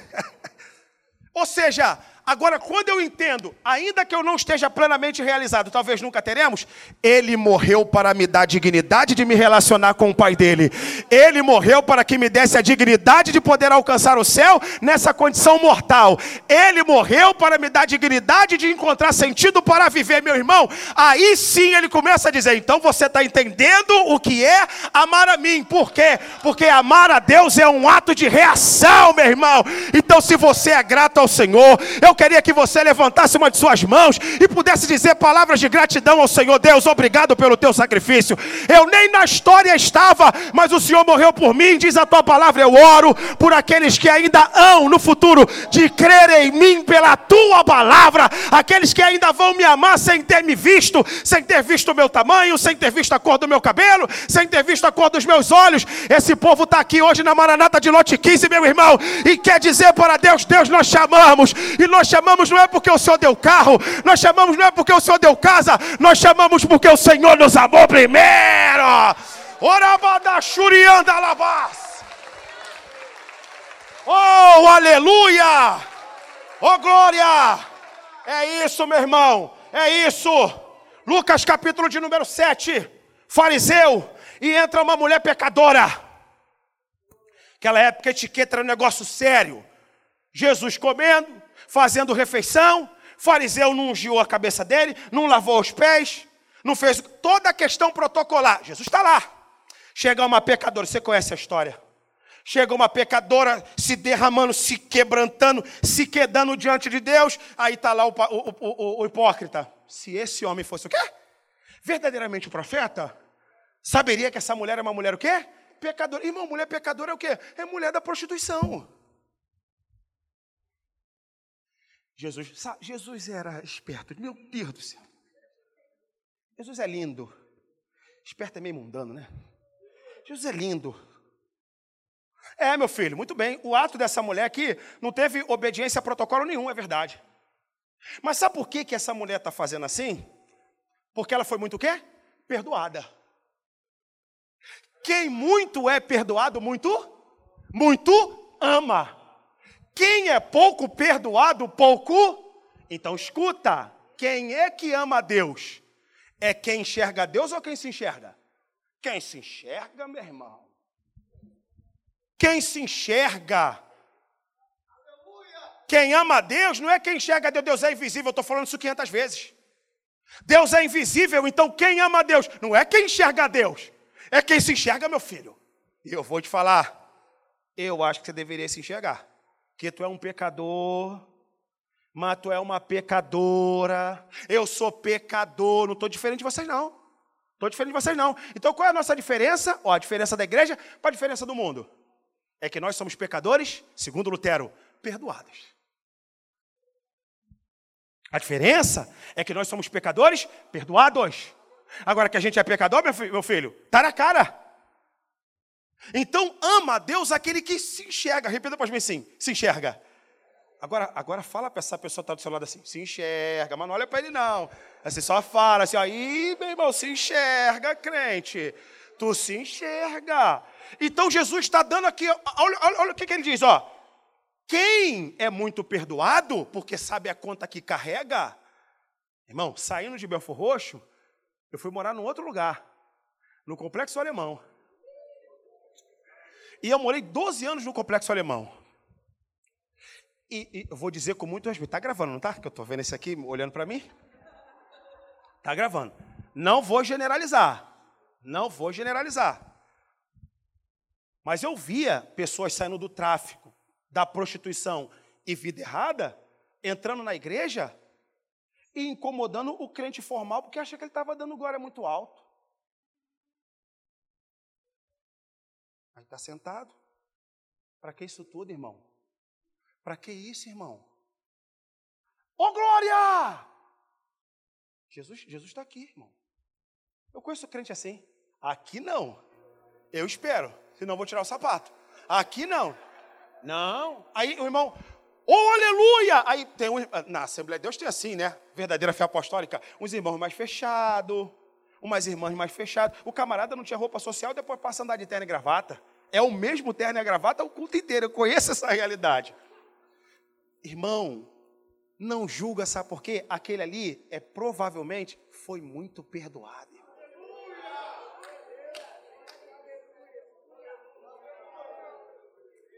Ou seja, Agora, quando eu entendo, ainda que eu não esteja plenamente realizado, talvez nunca teremos, ele morreu para me dar dignidade de me relacionar com o Pai dele. Ele morreu para que me desse a dignidade de poder alcançar o céu nessa condição mortal. Ele morreu para me dar dignidade de encontrar sentido para viver, meu irmão. Aí sim ele começa a dizer: então você está entendendo o que é amar a mim. Por quê? Porque amar a Deus é um ato de reação, meu irmão. Então, se você é grato ao Senhor, eu eu queria que você levantasse uma de suas mãos e pudesse dizer palavras de gratidão ao Senhor. Deus, obrigado pelo teu sacrifício. Eu nem na história estava, mas o Senhor morreu por mim. Diz a tua palavra: eu oro por aqueles que ainda hão no futuro de crer em mim pela tua palavra, aqueles que ainda vão me amar sem ter me visto, sem ter visto o meu tamanho, sem ter visto a cor do meu cabelo, sem ter visto a cor dos meus olhos. Esse povo está aqui hoje na Maranata de Lote 15, meu irmão, e quer dizer para Deus: Deus, nós chamamos e nós nós chamamos não é porque o Senhor deu carro, nós chamamos não é porque o Senhor deu casa, nós chamamos porque o Senhor nos amou primeiro. Orabada Shurianda Labás. Oh, aleluia! Oh, glória! É isso, meu irmão, é isso. Lucas capítulo de número 7, fariseu, e entra uma mulher pecadora. Aquela época etiqueta era um negócio sério. Jesus comendo, fazendo refeição, fariseu não ungiu a cabeça dele, não lavou os pés, não fez toda a questão protocolar. Jesus está lá. Chega uma pecadora, você conhece a história. Chega uma pecadora se derramando, se quebrantando, se quedando diante de Deus. Aí está lá o, o, o, o, hipócrita. Se esse homem fosse o quê? Verdadeiramente o profeta, saberia que essa mulher é uma mulher o quê? Pecadora. Irmão, mulher pecadora é o quê? É mulher da prostituição. Jesus, sabe, Jesus era esperto. Meu Deus do céu. Jesus é lindo. Esperto é meio mundano, né? Jesus é lindo. É, meu filho, muito bem. O ato dessa mulher aqui não teve obediência a protocolo nenhum, é verdade. Mas sabe por que, que essa mulher está fazendo assim? Porque ela foi muito o quê? Perdoada. Quem muito é perdoado, muito, muito ama. Quem é pouco perdoado, pouco. Então escuta: quem é que ama a Deus? É quem enxerga a Deus ou quem se enxerga? Quem se enxerga, meu irmão. Quem se enxerga. Quem ama a Deus não é quem enxerga a Deus. Deus é invisível. Eu estou falando isso 500 vezes. Deus é invisível, então quem ama a Deus não é quem enxerga a Deus, é quem se enxerga, meu filho. E eu vou te falar, eu acho que você deveria se enxergar que tu é um pecador, mas tu é uma pecadora, eu sou pecador, não estou diferente de vocês não. Estou diferente de vocês não. Então qual é a nossa diferença? Ó, a diferença da igreja para a diferença do mundo. É que nós somos pecadores, segundo Lutero, perdoados. A diferença é que nós somos pecadores perdoados. Agora que a gente é pecador, meu filho, está na cara. Então ama a Deus aquele que se enxerga. Repita para mim assim: se enxerga. Agora, agora fala para essa pessoa que está do seu lado assim: se enxerga, mas não olha para ele não. Assim, só fala assim: aí, meu irmão, se enxerga, crente. Tu se enxerga. Então Jesus está dando aqui, olha, olha, olha o que, que ele diz: ó. Quem é muito perdoado, porque sabe a conta que carrega, irmão, saindo de Belfor Roxo, eu fui morar num outro lugar, no Complexo Alemão. E eu morei 12 anos no Complexo Alemão. E, e eu vou dizer com muito respeito. Está gravando, não está? Que eu estou vendo esse aqui olhando para mim. Está gravando. Não vou generalizar. Não vou generalizar. Mas eu via pessoas saindo do tráfico, da prostituição e vida errada, entrando na igreja e incomodando o crente formal porque acha que ele estava dando glória muito alto. Está sentado. Para que isso tudo, irmão? Para que isso, irmão? Ô oh, glória! Jesus Jesus está aqui, irmão. Eu conheço crente assim. Aqui não. Eu espero, senão vou tirar o sapato. Aqui não. Não. Aí o irmão, oh aleluia! Aí tem um, na Assembleia de Deus tem assim, né? Verdadeira fé apostólica. Uns irmãos mais fechados, umas irmãs mais fechadas. O camarada não tinha roupa social, depois passa a andar de terno e gravata. É o mesmo terno e gravata o culto inteiro. Eu conheço essa realidade. Irmão, não julga, sabe por quê? Aquele ali é provavelmente foi muito perdoado.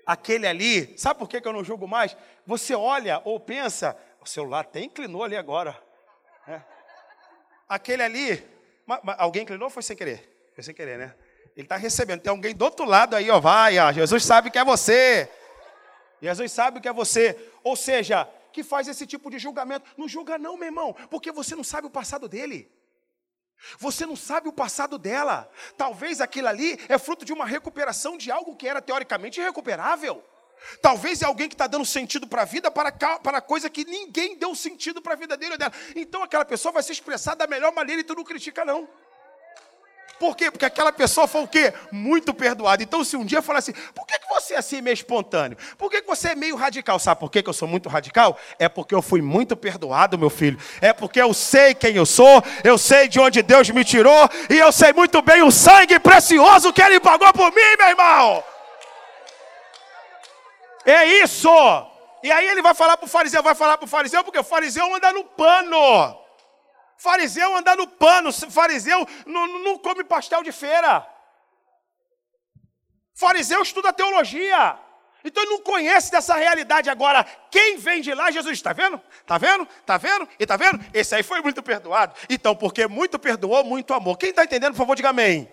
aquele ali, sabe por que eu não julgo mais? Você olha ou pensa, o celular até inclinou ali agora. É. Aquele ali, alguém inclinou ou foi sem querer? Foi sem querer, né? Ele está recebendo. Tem alguém do outro lado aí, ó. Vai, ó. Jesus sabe que é você. Jesus sabe que é você. Ou seja, que faz esse tipo de julgamento. Não julga, não, meu irmão, porque você não sabe o passado dele. Você não sabe o passado dela. Talvez aquilo ali é fruto de uma recuperação de algo que era teoricamente irrecuperável. Talvez é alguém que está dando sentido para a vida, para, para coisa que ninguém deu sentido para a vida dele ou dela. Então aquela pessoa vai se expressar da melhor maneira e tu não critica, não. Por quê? Porque aquela pessoa foi o quê? Muito perdoada. Então, se um dia falar assim, por que, que você é assim meio espontâneo? Por que, que você é meio radical? Sabe por que, que eu sou muito radical? É porque eu fui muito perdoado, meu filho. É porque eu sei quem eu sou, eu sei de onde Deus me tirou, e eu sei muito bem o sangue precioso que Ele pagou por mim, meu irmão. É isso. E aí ele vai falar para o fariseu, vai falar para o fariseu, porque o fariseu anda no pano. Fariseu anda no pano, fariseu não, não come pastel de feira. Fariseu estuda teologia. Então ele não conhece dessa realidade. Agora, quem vem de lá, Jesus, está vendo? Está vendo? Está vendo? E está vendo? Esse aí foi muito perdoado. Então, porque muito perdoou, muito amor. Quem está entendendo, por favor, diga amém.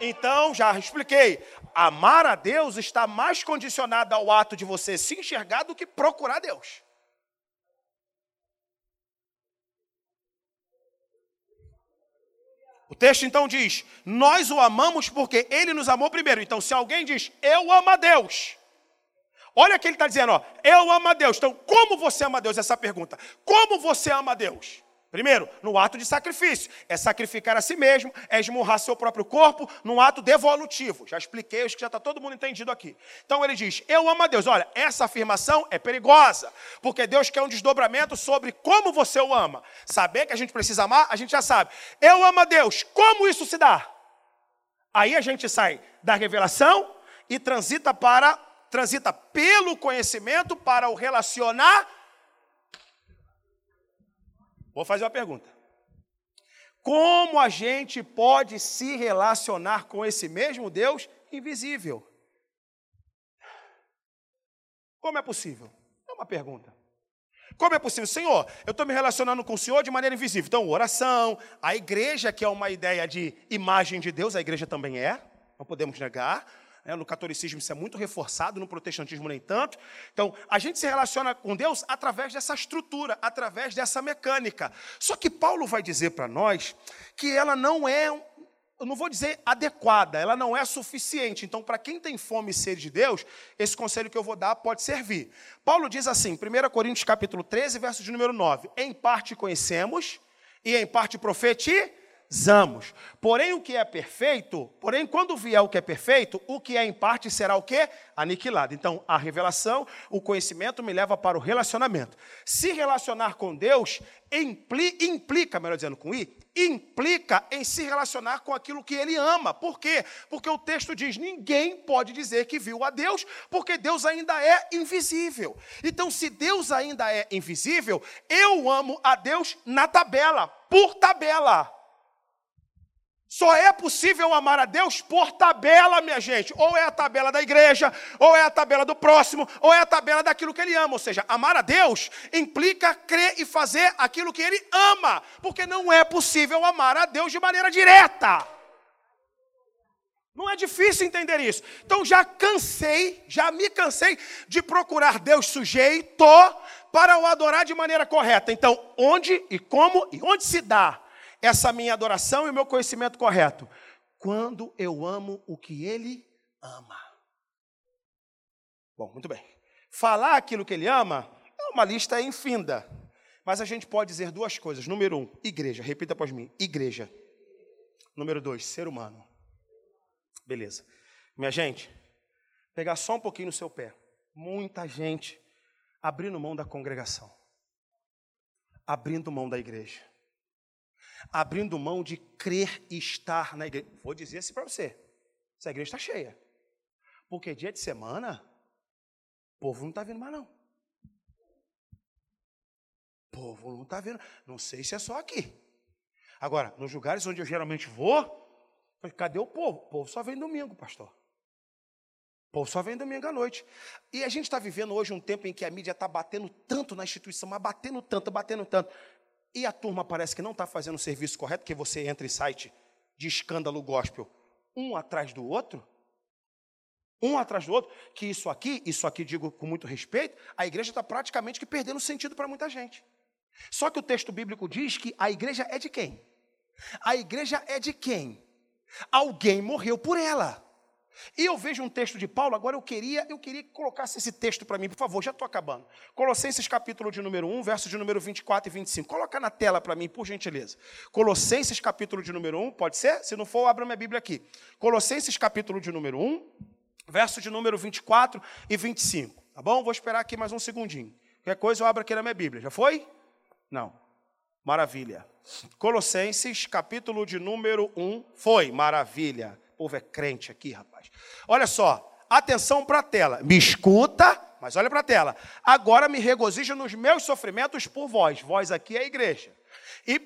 Então, já expliquei. Amar a Deus está mais condicionado ao ato de você se enxergar do que procurar Deus. O texto então diz: Nós o amamos porque ele nos amou primeiro. Então, se alguém diz, Eu amo a Deus. Olha que ele está dizendo, ó, eu amo a Deus. Então, como você ama a Deus? Essa pergunta. Como você ama a Deus? Primeiro, no ato de sacrifício. É sacrificar a si mesmo, é esmurrar seu próprio corpo num ato devolutivo. Já expliquei, acho que já está todo mundo entendido aqui. Então ele diz: Eu amo a Deus. Olha, essa afirmação é perigosa, porque Deus quer um desdobramento sobre como você o ama. Saber que a gente precisa amar, a gente já sabe. Eu amo a Deus. Como isso se dá? Aí a gente sai da revelação e transita para transita pelo conhecimento para o relacionar Vou fazer uma pergunta. Como a gente pode se relacionar com esse mesmo Deus invisível? Como é possível? É uma pergunta. Como é possível? Senhor, eu estou me relacionando com o Senhor de maneira invisível. Então, oração, a igreja, que é uma ideia de imagem de Deus, a igreja também é, não podemos negar. Né? No catolicismo isso é muito reforçado, no protestantismo nem tanto. Então, a gente se relaciona com Deus através dessa estrutura, através dessa mecânica. Só que Paulo vai dizer para nós que ela não é, eu não vou dizer adequada, ela não é suficiente. Então, para quem tem fome e sede de Deus, esse conselho que eu vou dar pode servir. Paulo diz assim, 1 Coríntios capítulo 13, verso de número 9: Em parte conhecemos e em parte profetizamos zamos. Porém, o que é perfeito, porém, quando vier o que é perfeito, o que é em parte será o que? Aniquilado. Então, a revelação, o conhecimento me leva para o relacionamento. Se relacionar com Deus implica, implica melhor dizendo, com I, implica em se relacionar com aquilo que ele ama. Por quê? Porque o texto diz: ninguém pode dizer que viu a Deus, porque Deus ainda é invisível. Então, se Deus ainda é invisível, eu amo a Deus na tabela, por tabela. Só é possível amar a Deus por tabela, minha gente. Ou é a tabela da igreja, ou é a tabela do próximo, ou é a tabela daquilo que ele ama. Ou seja, amar a Deus implica crer e fazer aquilo que ele ama. Porque não é possível amar a Deus de maneira direta. Não é difícil entender isso. Então já cansei, já me cansei de procurar Deus sujeito para o adorar de maneira correta. Então, onde e como e onde se dá essa minha adoração e o meu conhecimento correto? Quando eu amo o que ele ama. Bom, muito bem. Falar aquilo que ele ama é uma lista infinda. Mas a gente pode dizer duas coisas. Número um, igreja. Repita após mim: igreja. Número dois, ser humano. Beleza. Minha gente, pegar só um pouquinho no seu pé. Muita gente abrindo mão da congregação, abrindo mão da igreja, abrindo mão de crer e estar na igreja. Vou dizer assim para você: essa igreja está cheia. Porque dia de semana, o povo não está vindo mais, não. O povo não está vindo. Não sei se é só aqui. Agora, nos lugares onde eu geralmente vou, cadê o povo? O povo só vem domingo, pastor. O povo só vem domingo à noite. E a gente está vivendo hoje um tempo em que a mídia está batendo tanto na instituição, mas batendo tanto, batendo tanto. E a turma parece que não está fazendo o serviço correto, porque você entra em site de escândalo gospel, um atrás do outro um atrás do outro, que isso aqui, isso aqui digo com muito respeito, a igreja está praticamente que perdendo sentido para muita gente. Só que o texto bíblico diz que a igreja é de quem? A igreja é de quem? Alguém morreu por ela. E eu vejo um texto de Paulo, agora eu queria, eu queria que colocasse esse texto para mim, por favor, já estou acabando. Colossenses capítulo de número 1, verso de número 24 e 25. Coloca na tela para mim, por gentileza. Colossenses capítulo de número 1, pode ser? Se não for, abra minha Bíblia aqui. Colossenses capítulo de número 1, verso de número 24 e 25. Tá bom? Vou esperar aqui mais um segundinho. Qualquer coisa eu abro aqui na minha Bíblia. Já foi? Não. Maravilha. Colossenses, capítulo de número 1. Foi, maravilha. Povo é crente aqui, rapaz. Olha só, atenção para a tela. Me escuta, mas olha para a tela. Agora me regozijo nos meus sofrimentos por vós. Vós aqui é a igreja. E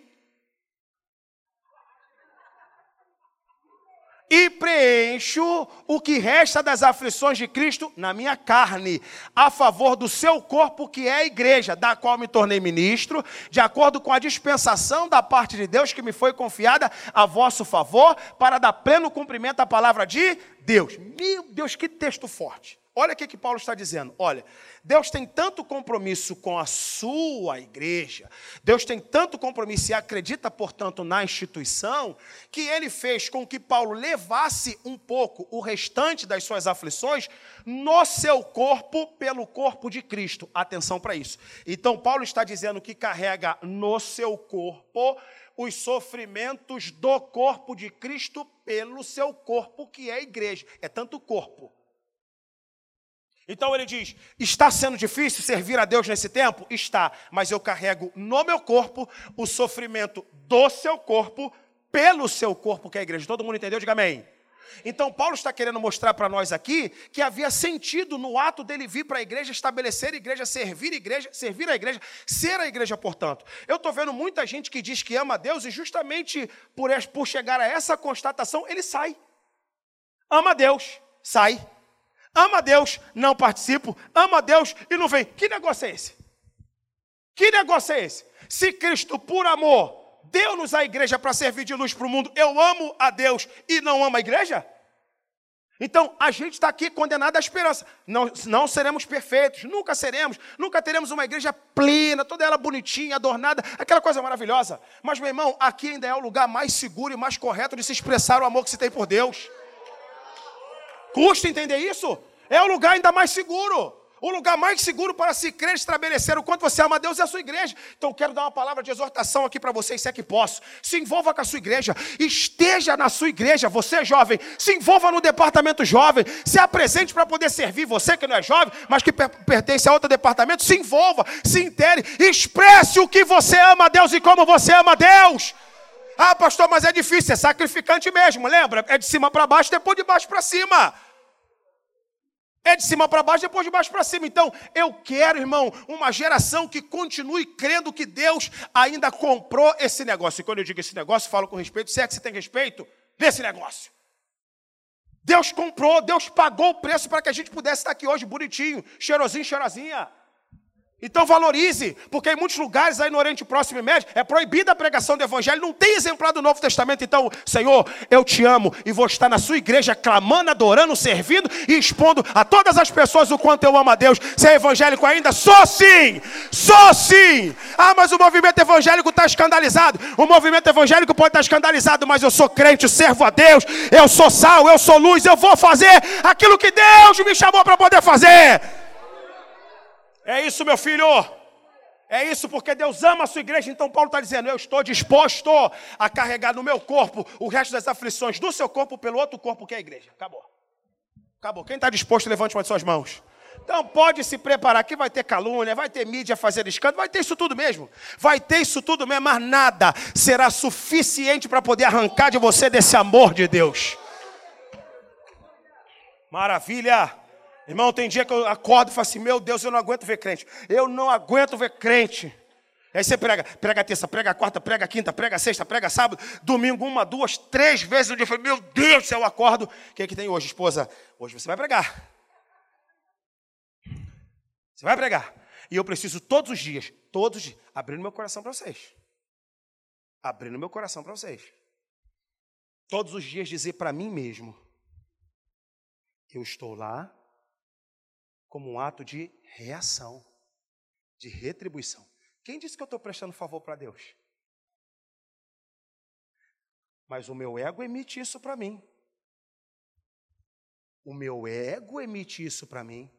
e preencho o que resta das aflições de Cristo na minha carne, a favor do seu corpo, que é a igreja, da qual me tornei ministro, de acordo com a dispensação da parte de Deus que me foi confiada a vosso favor, para dar pleno cumprimento à palavra de Deus. Meu Deus, que texto forte. Olha o que, que Paulo está dizendo. Olha, Deus tem tanto compromisso com a sua igreja, Deus tem tanto compromisso e acredita, portanto, na instituição, que ele fez com que Paulo levasse um pouco o restante das suas aflições no seu corpo, pelo corpo de Cristo. Atenção para isso. Então, Paulo está dizendo que carrega no seu corpo os sofrimentos do corpo de Cristo pelo seu corpo, que é a igreja. É tanto corpo então ele diz: está sendo difícil servir a Deus nesse tempo? Está, mas eu carrego no meu corpo o sofrimento do seu corpo, pelo seu corpo, que é a igreja. Todo mundo entendeu? Diga amém. Então, Paulo está querendo mostrar para nós aqui que havia sentido no ato dele vir para a igreja, estabelecer a igreja, servir a igreja, servir a igreja, ser a igreja, portanto. Eu estou vendo muita gente que diz que ama a Deus e, justamente por, por chegar a essa constatação, ele sai. Ama a Deus, sai. Ama Deus, não participo. Ama Deus e não vem. Que negócio é esse? Que negócio é esse? Se Cristo, por amor, deu-nos a igreja para servir de luz para o mundo, eu amo a Deus e não amo a igreja? Então, a gente está aqui condenado à esperança. Não, não seremos perfeitos, nunca seremos, nunca teremos uma igreja plena, toda ela bonitinha, adornada, aquela coisa maravilhosa. Mas, meu irmão, aqui ainda é o lugar mais seguro e mais correto de se expressar o amor que se tem por Deus. Custa entender isso? É o lugar ainda mais seguro. O lugar mais seguro para se crer estabelecer o quanto você ama a Deus é a sua igreja. Então quero dar uma palavra de exortação aqui para vocês, se é que posso. Se envolva com a sua igreja, esteja na sua igreja, você jovem, se envolva no departamento jovem, se apresente para poder servir. Você que não é jovem, mas que pertence a outro departamento, se envolva, se intere, expresse o que você ama a Deus e como você ama a Deus. Ah, pastor, mas é difícil, é sacrificante mesmo, lembra? É de cima para baixo, depois de baixo para cima. É de cima para baixo, depois de baixo para cima. Então, eu quero, irmão, uma geração que continue crendo que Deus ainda comprou esse negócio. E quando eu digo esse negócio, falo com respeito, se é que você tem respeito desse negócio. Deus comprou, Deus pagou o preço para que a gente pudesse estar aqui hoje bonitinho, cheirosinho, cheirosinha. Então valorize, porque em muitos lugares aí no Oriente Próximo e Médio é proibida a pregação do Evangelho, não tem exemplar do Novo Testamento. Então, Senhor, eu te amo e vou estar na sua igreja clamando, adorando, servindo e expondo a todas as pessoas o quanto eu amo a Deus. Ser é evangélico ainda? Sou sim! Sou sim! Ah, mas o movimento evangélico está escandalizado. O movimento evangélico pode estar escandalizado, mas eu sou crente, servo a Deus, eu sou sal, eu sou luz, eu vou fazer aquilo que Deus me chamou para poder fazer. É isso, meu filho. É isso porque Deus ama a sua igreja. Então Paulo está dizendo: Eu estou disposto a carregar no meu corpo o resto das aflições do seu corpo pelo outro corpo que é a igreja. Acabou. Acabou. Quem está disposto, levante uma de suas mãos. Então pode se preparar que vai ter calúnia, vai ter mídia fazendo escândalo, vai ter isso tudo mesmo. Vai ter isso tudo mesmo, mas nada será suficiente para poder arrancar de você desse amor de Deus. Maravilha! Irmão, tem dia que eu acordo e falo assim: Meu Deus, eu não aguento ver crente. Eu não aguento ver crente. Aí você prega, prega terça, prega quarta, prega quinta, prega sexta, prega sábado, domingo, uma, duas, três vezes no dia. Eu falei, meu Deus, se eu acordo. O que é que tem hoje, esposa? Hoje você vai pregar. Você vai pregar. E eu preciso todos os dias, todos os dias, abrindo meu coração para vocês. Abrindo meu coração para vocês. Todos os dias dizer para mim mesmo: Eu estou lá como um ato de reação, de retribuição. Quem disse que eu estou prestando favor para Deus? Mas o meu ego emite isso para mim. O meu ego emite isso para mim.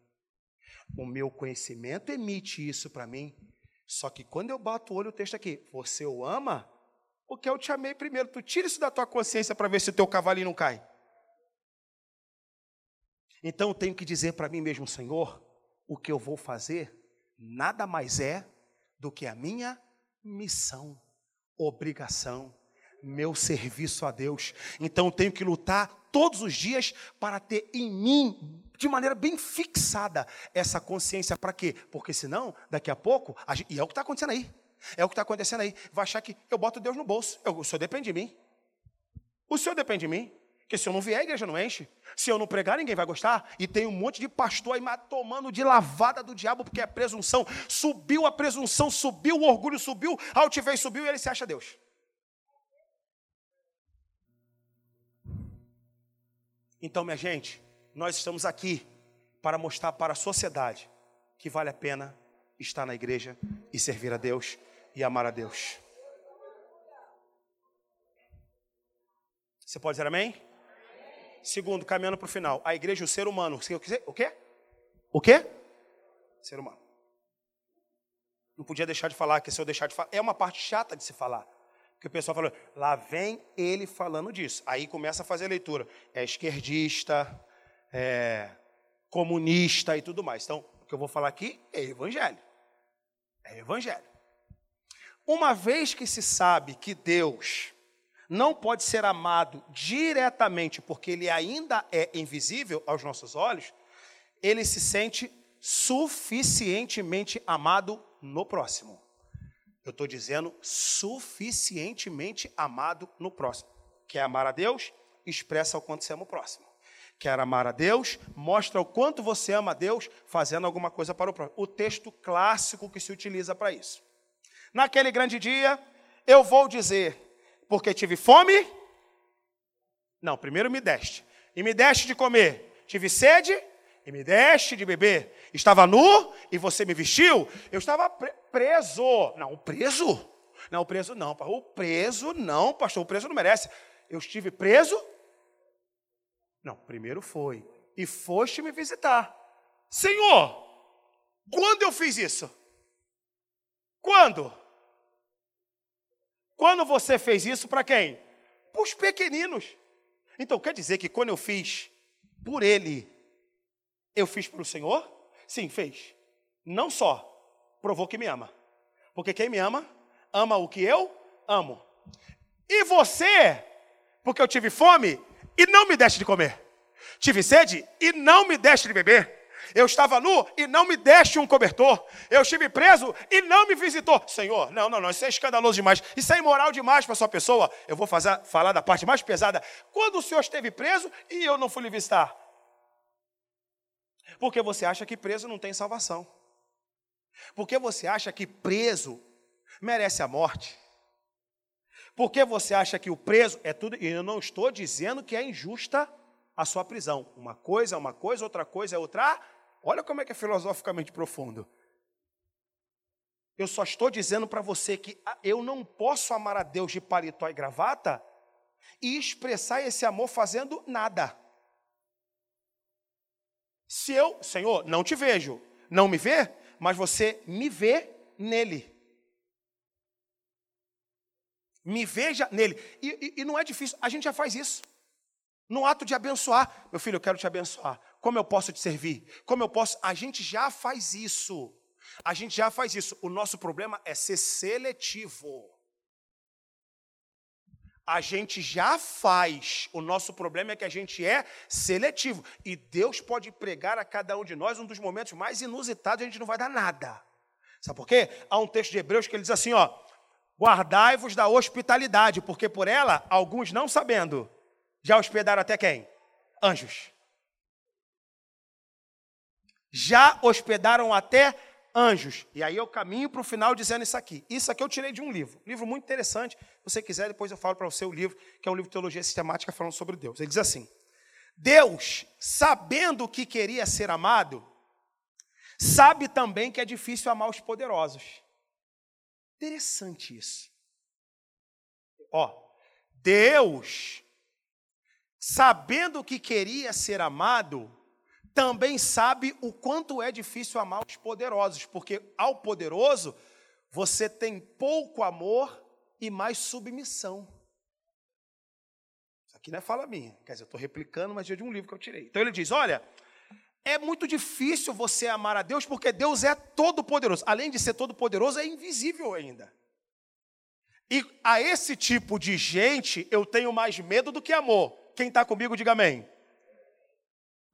O meu conhecimento emite isso para mim. Só que quando eu bato o olho, o texto aqui, você o ama porque eu te amei primeiro. Tu tira isso da tua consciência para ver se o teu cavalinho não cai. Então eu tenho que dizer para mim mesmo, Senhor, o que eu vou fazer nada mais é do que a minha missão, obrigação, meu serviço a Deus. Então eu tenho que lutar todos os dias para ter em mim, de maneira bem fixada, essa consciência. Para quê? Porque senão, daqui a pouco, e é o que está acontecendo aí. É o que está acontecendo aí. Vai achar que eu boto Deus no bolso. Eu, o senhor depende de mim. O senhor depende de mim. Porque se eu não vier, a igreja não enche. Se eu não pregar, ninguém vai gostar. E tem um monte de pastor aí tomando de lavada do diabo, porque é presunção. Subiu a presunção, subiu o orgulho, subiu, a altivez subiu e ele se acha Deus. Então, minha gente, nós estamos aqui para mostrar para a sociedade que vale a pena estar na igreja e servir a Deus e amar a Deus. Você pode dizer amém? Segundo, caminhando para o final, a igreja o ser humano. O quê? O quê? Ser humano. Não podia deixar de falar, que se eu deixar de falar, é uma parte chata de se falar. Porque o pessoal falou, lá vem ele falando disso. Aí começa a fazer a leitura. É esquerdista, é comunista e tudo mais. Então, o que eu vou falar aqui é evangelho. É evangelho. Uma vez que se sabe que Deus não pode ser amado diretamente porque ele ainda é invisível aos nossos olhos, ele se sente suficientemente amado no próximo. Eu estou dizendo suficientemente amado no próximo. Quer amar a Deus? Expressa o quanto você ama o próximo. Quer amar a Deus? Mostra o quanto você ama a Deus fazendo alguma coisa para o próximo. O texto clássico que se utiliza para isso. Naquele grande dia, eu vou dizer porque tive fome? Não, primeiro me deste. E me deste de comer. Tive sede? E me deste de beber. Estava nu e você me vestiu? Eu estava preso. Não, preso? Não, preso não. O preso não, pastor. O preso não merece. Eu estive preso? Não, primeiro foi. E foste me visitar. Senhor, quando eu fiz isso? Quando? Quando você fez isso para quem? Para os pequeninos. Então quer dizer que quando eu fiz por ele, eu fiz para o Senhor? Sim, fez. Não só provou que me ama. Porque quem me ama, ama o que eu amo. E você, porque eu tive fome e não me deste de comer. Tive sede e não me deste de beber. Eu estava nu e não me deste um cobertor. Eu estive preso e não me visitou. Senhor, não, não, não, isso é escandaloso demais. Isso é imoral demais para sua pessoa. Eu vou fazer, falar da parte mais pesada. Quando o Senhor esteve preso e eu não fui lhe visitar? Porque você acha que preso não tem salvação. Porque você acha que preso merece a morte. Porque você acha que o preso é tudo. E eu não estou dizendo que é injusta a sua prisão. Uma coisa é uma coisa, outra coisa é outra. Olha como é que é filosoficamente profundo. Eu só estou dizendo para você que eu não posso amar a Deus de paletó e gravata e expressar esse amor fazendo nada. Se eu, Senhor, não te vejo, não me vê, mas você me vê nele. Me veja nele. E, e, e, não é difícil, a gente já faz isso. No ato de abençoar, meu filho, eu quero te abençoar. Como eu posso te servir? Como eu posso? A gente já faz isso. A gente já faz isso. O nosso problema é ser seletivo. A gente já faz. O nosso problema é que a gente é seletivo. E Deus pode pregar a cada um de nós um dos momentos mais inusitados, a gente não vai dar nada. Sabe por quê? Há um texto de Hebreus que ele diz assim, ó: Guardai-vos da hospitalidade, porque por ela alguns não sabendo já hospedaram até quem? Anjos. Já hospedaram até anjos. E aí eu caminho para o final dizendo isso aqui. Isso aqui eu tirei de um livro, um livro muito interessante. Se você quiser, depois eu falo para você o livro, que é um livro de teologia sistemática falando sobre Deus. Ele diz assim: Deus, sabendo que queria ser amado, sabe também que é difícil amar os poderosos. Interessante isso. Ó, Deus, sabendo que queria ser amado, também sabe o quanto é difícil amar os poderosos, porque ao poderoso você tem pouco amor e mais submissão. Isso aqui não é fala minha, quer dizer, eu estou replicando, mas é de um livro que eu tirei. Então ele diz: olha, é muito difícil você amar a Deus, porque Deus é todo-poderoso. Além de ser todo-poderoso, é invisível ainda. E a esse tipo de gente eu tenho mais medo do que amor. Quem está comigo, diga amém.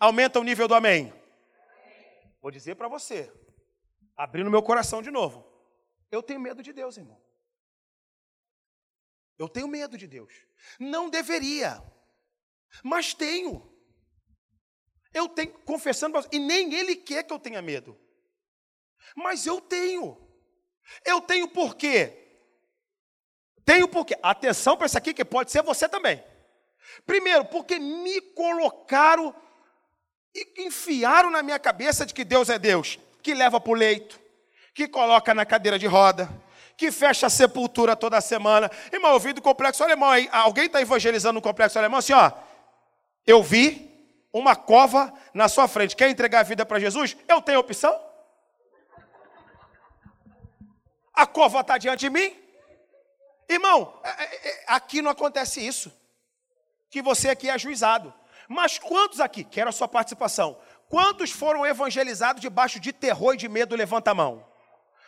Aumenta o nível do amém. Vou dizer para você, abrindo meu coração de novo. Eu tenho medo de Deus, irmão. Eu tenho medo de Deus. Não deveria, mas tenho. Eu tenho, confessando, e nem Ele quer que eu tenha medo. Mas eu tenho. Eu tenho por quê? Tenho por quê? Atenção para isso aqui, que pode ser você também. Primeiro, porque me colocaram e enfiaram na minha cabeça de que Deus é Deus, que leva para o leito, que coloca na cadeira de roda, que fecha a sepultura toda semana. Irmão, eu vi do complexo alemão aí. Alguém está evangelizando no complexo alemão assim, ó. Eu vi uma cova na sua frente. Quer entregar a vida para Jesus? Eu tenho opção? A cova está diante de mim? Irmão, é, é, é, aqui não acontece isso. Que você aqui é ajuizado. Mas quantos aqui, quero a sua participação, quantos foram evangelizados debaixo de terror e de medo? Levanta a mão.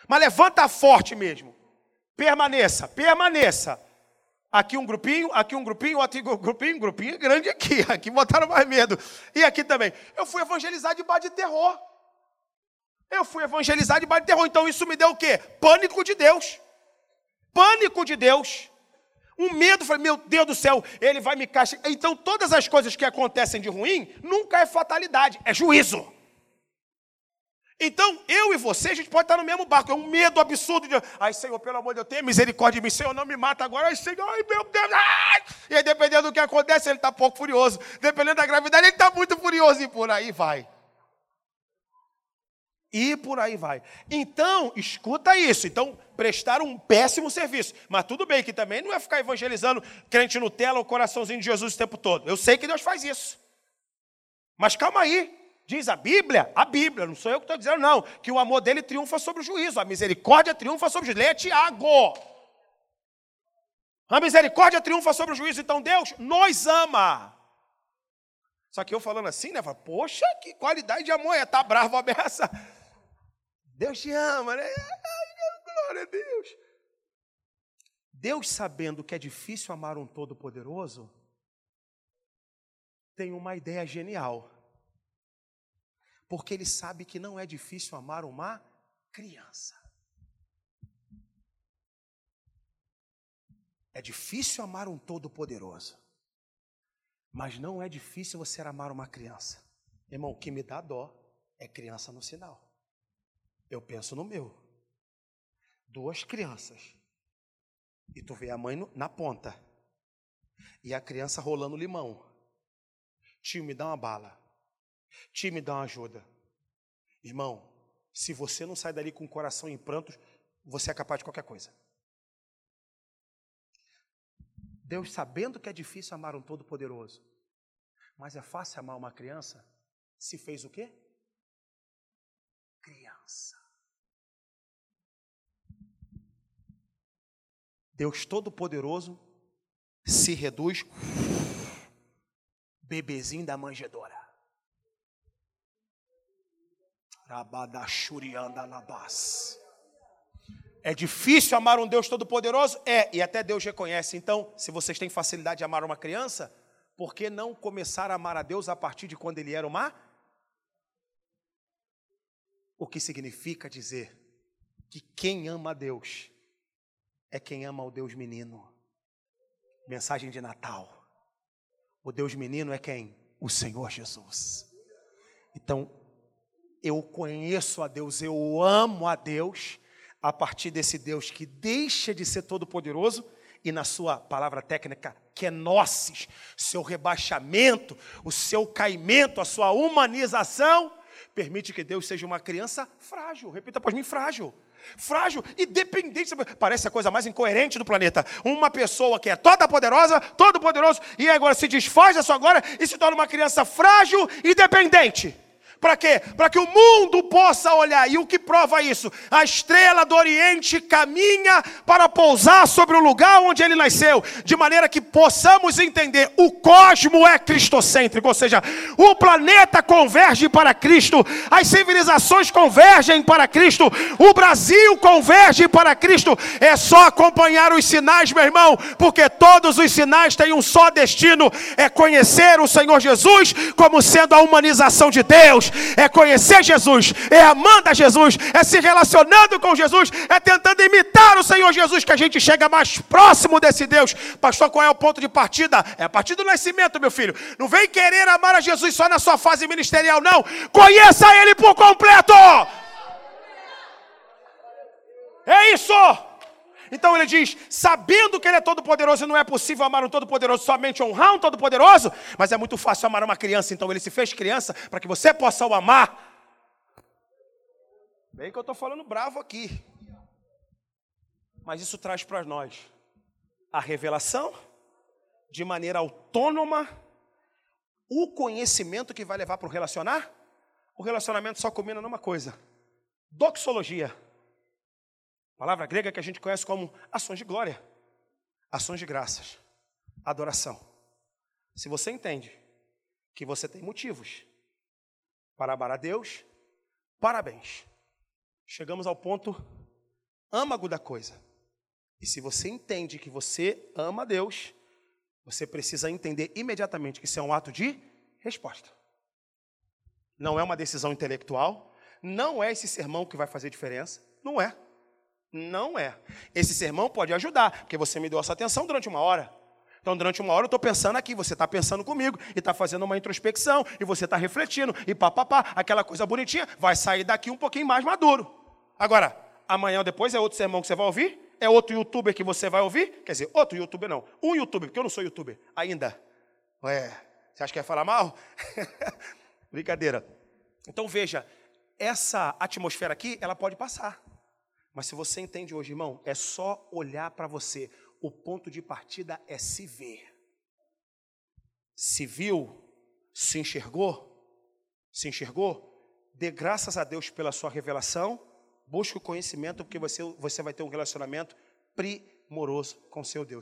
Mas levanta forte mesmo. Permaneça, permaneça. Aqui um grupinho, aqui um grupinho, outro grupinho, um grupinho grande aqui. Aqui botaram mais medo. E aqui também. Eu fui evangelizado debaixo de terror. Eu fui evangelizado debaixo de terror. Então isso me deu o quê? Pânico de Deus. Pânico de Deus. Um medo, falei, meu Deus do céu, ele vai me castigar. Então, todas as coisas que acontecem de ruim, nunca é fatalidade, é juízo. Então, eu e você, a gente pode estar no mesmo barco. É um medo absurdo de, ai, Senhor, pelo amor de Deus, tenha misericórdia de mim. Senhor, não me mata agora. Ai, Senhor, ai, meu Deus. Ai! E aí, dependendo do que acontece, ele está pouco furioso. Dependendo da gravidade, ele está muito furioso. E por aí vai. E por aí vai. Então, escuta isso. Então, prestaram um péssimo serviço. Mas tudo bem, que também não é ficar evangelizando crente Nutella ou coraçãozinho de Jesus o tempo todo. Eu sei que Deus faz isso. Mas calma aí. Diz a Bíblia, a Bíblia, não sou eu que estou dizendo, não, que o amor dele triunfa sobre o juízo, a misericórdia triunfa sobre o juízo. Leia Tiago. A misericórdia triunfa sobre o juízo, então Deus nos ama. Só que eu falando assim, né? Poxa, que qualidade de amor é, tá bravo a beça. Deus te ama, né? Glória a Deus. Deus, sabendo que é difícil amar um todo-poderoso, tem uma ideia genial. Porque ele sabe que não é difícil amar uma criança. É difícil amar um todo-poderoso. Mas não é difícil você amar uma criança. Irmão, o que me dá dó é criança no sinal. Eu penso no meu. Duas crianças. E tu vê a mãe no, na ponta. E a criança rolando limão. Tio, me dá uma bala. Tio, me dá uma ajuda. Irmão, se você não sai dali com o coração em prantos, você é capaz de qualquer coisa. Deus, sabendo que é difícil amar um Todo-Poderoso, mas é fácil amar uma criança, se fez o quê? Criança. Deus Todo-Poderoso se reduz bebezinho da manjedora. É difícil amar um Deus Todo-Poderoso? É, e até Deus reconhece. Então, se vocês têm facilidade de amar uma criança, por que não começar a amar a Deus a partir de quando ele era uma? O que significa dizer que quem ama a Deus é quem ama o Deus menino. Mensagem de Natal. O Deus menino é quem? O Senhor Jesus. Então, eu conheço a Deus, eu amo a Deus, a partir desse Deus que deixa de ser todo-poderoso e na sua palavra técnica, kenosis, seu rebaixamento, o seu caimento, a sua humanização, permite que Deus seja uma criança frágil. Repita após mim, frágil. Frágil e dependente. Parece a coisa mais incoerente do planeta. Uma pessoa que é toda poderosa, todo poderoso, e agora se desfaz da sua glória e se torna uma criança frágil e dependente. Para quê? Para que o mundo possa olhar. E o que prova isso? A estrela do Oriente caminha para pousar sobre o lugar onde ele nasceu, de maneira que possamos entender: o cosmo é cristocêntrico, ou seja, o planeta converge para Cristo, as civilizações convergem para Cristo, o Brasil converge para Cristo. É só acompanhar os sinais, meu irmão, porque todos os sinais têm um só destino: é conhecer o Senhor Jesus como sendo a humanização de Deus é conhecer Jesus, é amando a Jesus, é se relacionando com Jesus, é tentando imitar o Senhor Jesus que a gente chega mais próximo desse Deus. Pastor, qual é o ponto de partida? É a partir do nascimento, meu filho. Não vem querer amar a Jesus só na sua fase ministerial, não. Conheça Ele por completo. É isso. Então ele diz: sabendo que ele é todo-poderoso, não é possível amar um todo-poderoso somente honrar um todo-poderoso, mas é muito fácil amar uma criança, então ele se fez criança para que você possa o amar. Bem que eu estou falando bravo aqui, mas isso traz para nós a revelação de maneira autônoma, o conhecimento que vai levar para o relacionar. O relacionamento só combina numa coisa: doxologia Palavra grega que a gente conhece como ações de glória, ações de graças, adoração. Se você entende que você tem motivos para amar a Deus, parabéns. Chegamos ao ponto âmago da coisa. E se você entende que você ama a Deus, você precisa entender imediatamente que isso é um ato de resposta. Não é uma decisão intelectual, não é esse sermão que vai fazer diferença, não é. Não é. Esse sermão pode ajudar, porque você me deu essa atenção durante uma hora. Então, durante uma hora eu estou pensando aqui, você está pensando comigo, e está fazendo uma introspecção, e você está refletindo, e papapá, aquela coisa bonitinha, vai sair daqui um pouquinho mais maduro. Agora, amanhã ou depois é outro sermão que você vai ouvir, é outro youtuber que você vai ouvir, quer dizer, outro youtuber não, um youtuber, porque eu não sou youtuber ainda. Ué, você acha que ia falar mal? Brincadeira. Então veja, essa atmosfera aqui, ela pode passar. Mas se você entende hoje, irmão, é só olhar para você. O ponto de partida é se ver. Se viu, se enxergou, se enxergou, dê graças a Deus pela sua revelação, busque o conhecimento, porque você, você vai ter um relacionamento primoroso com seu Deus.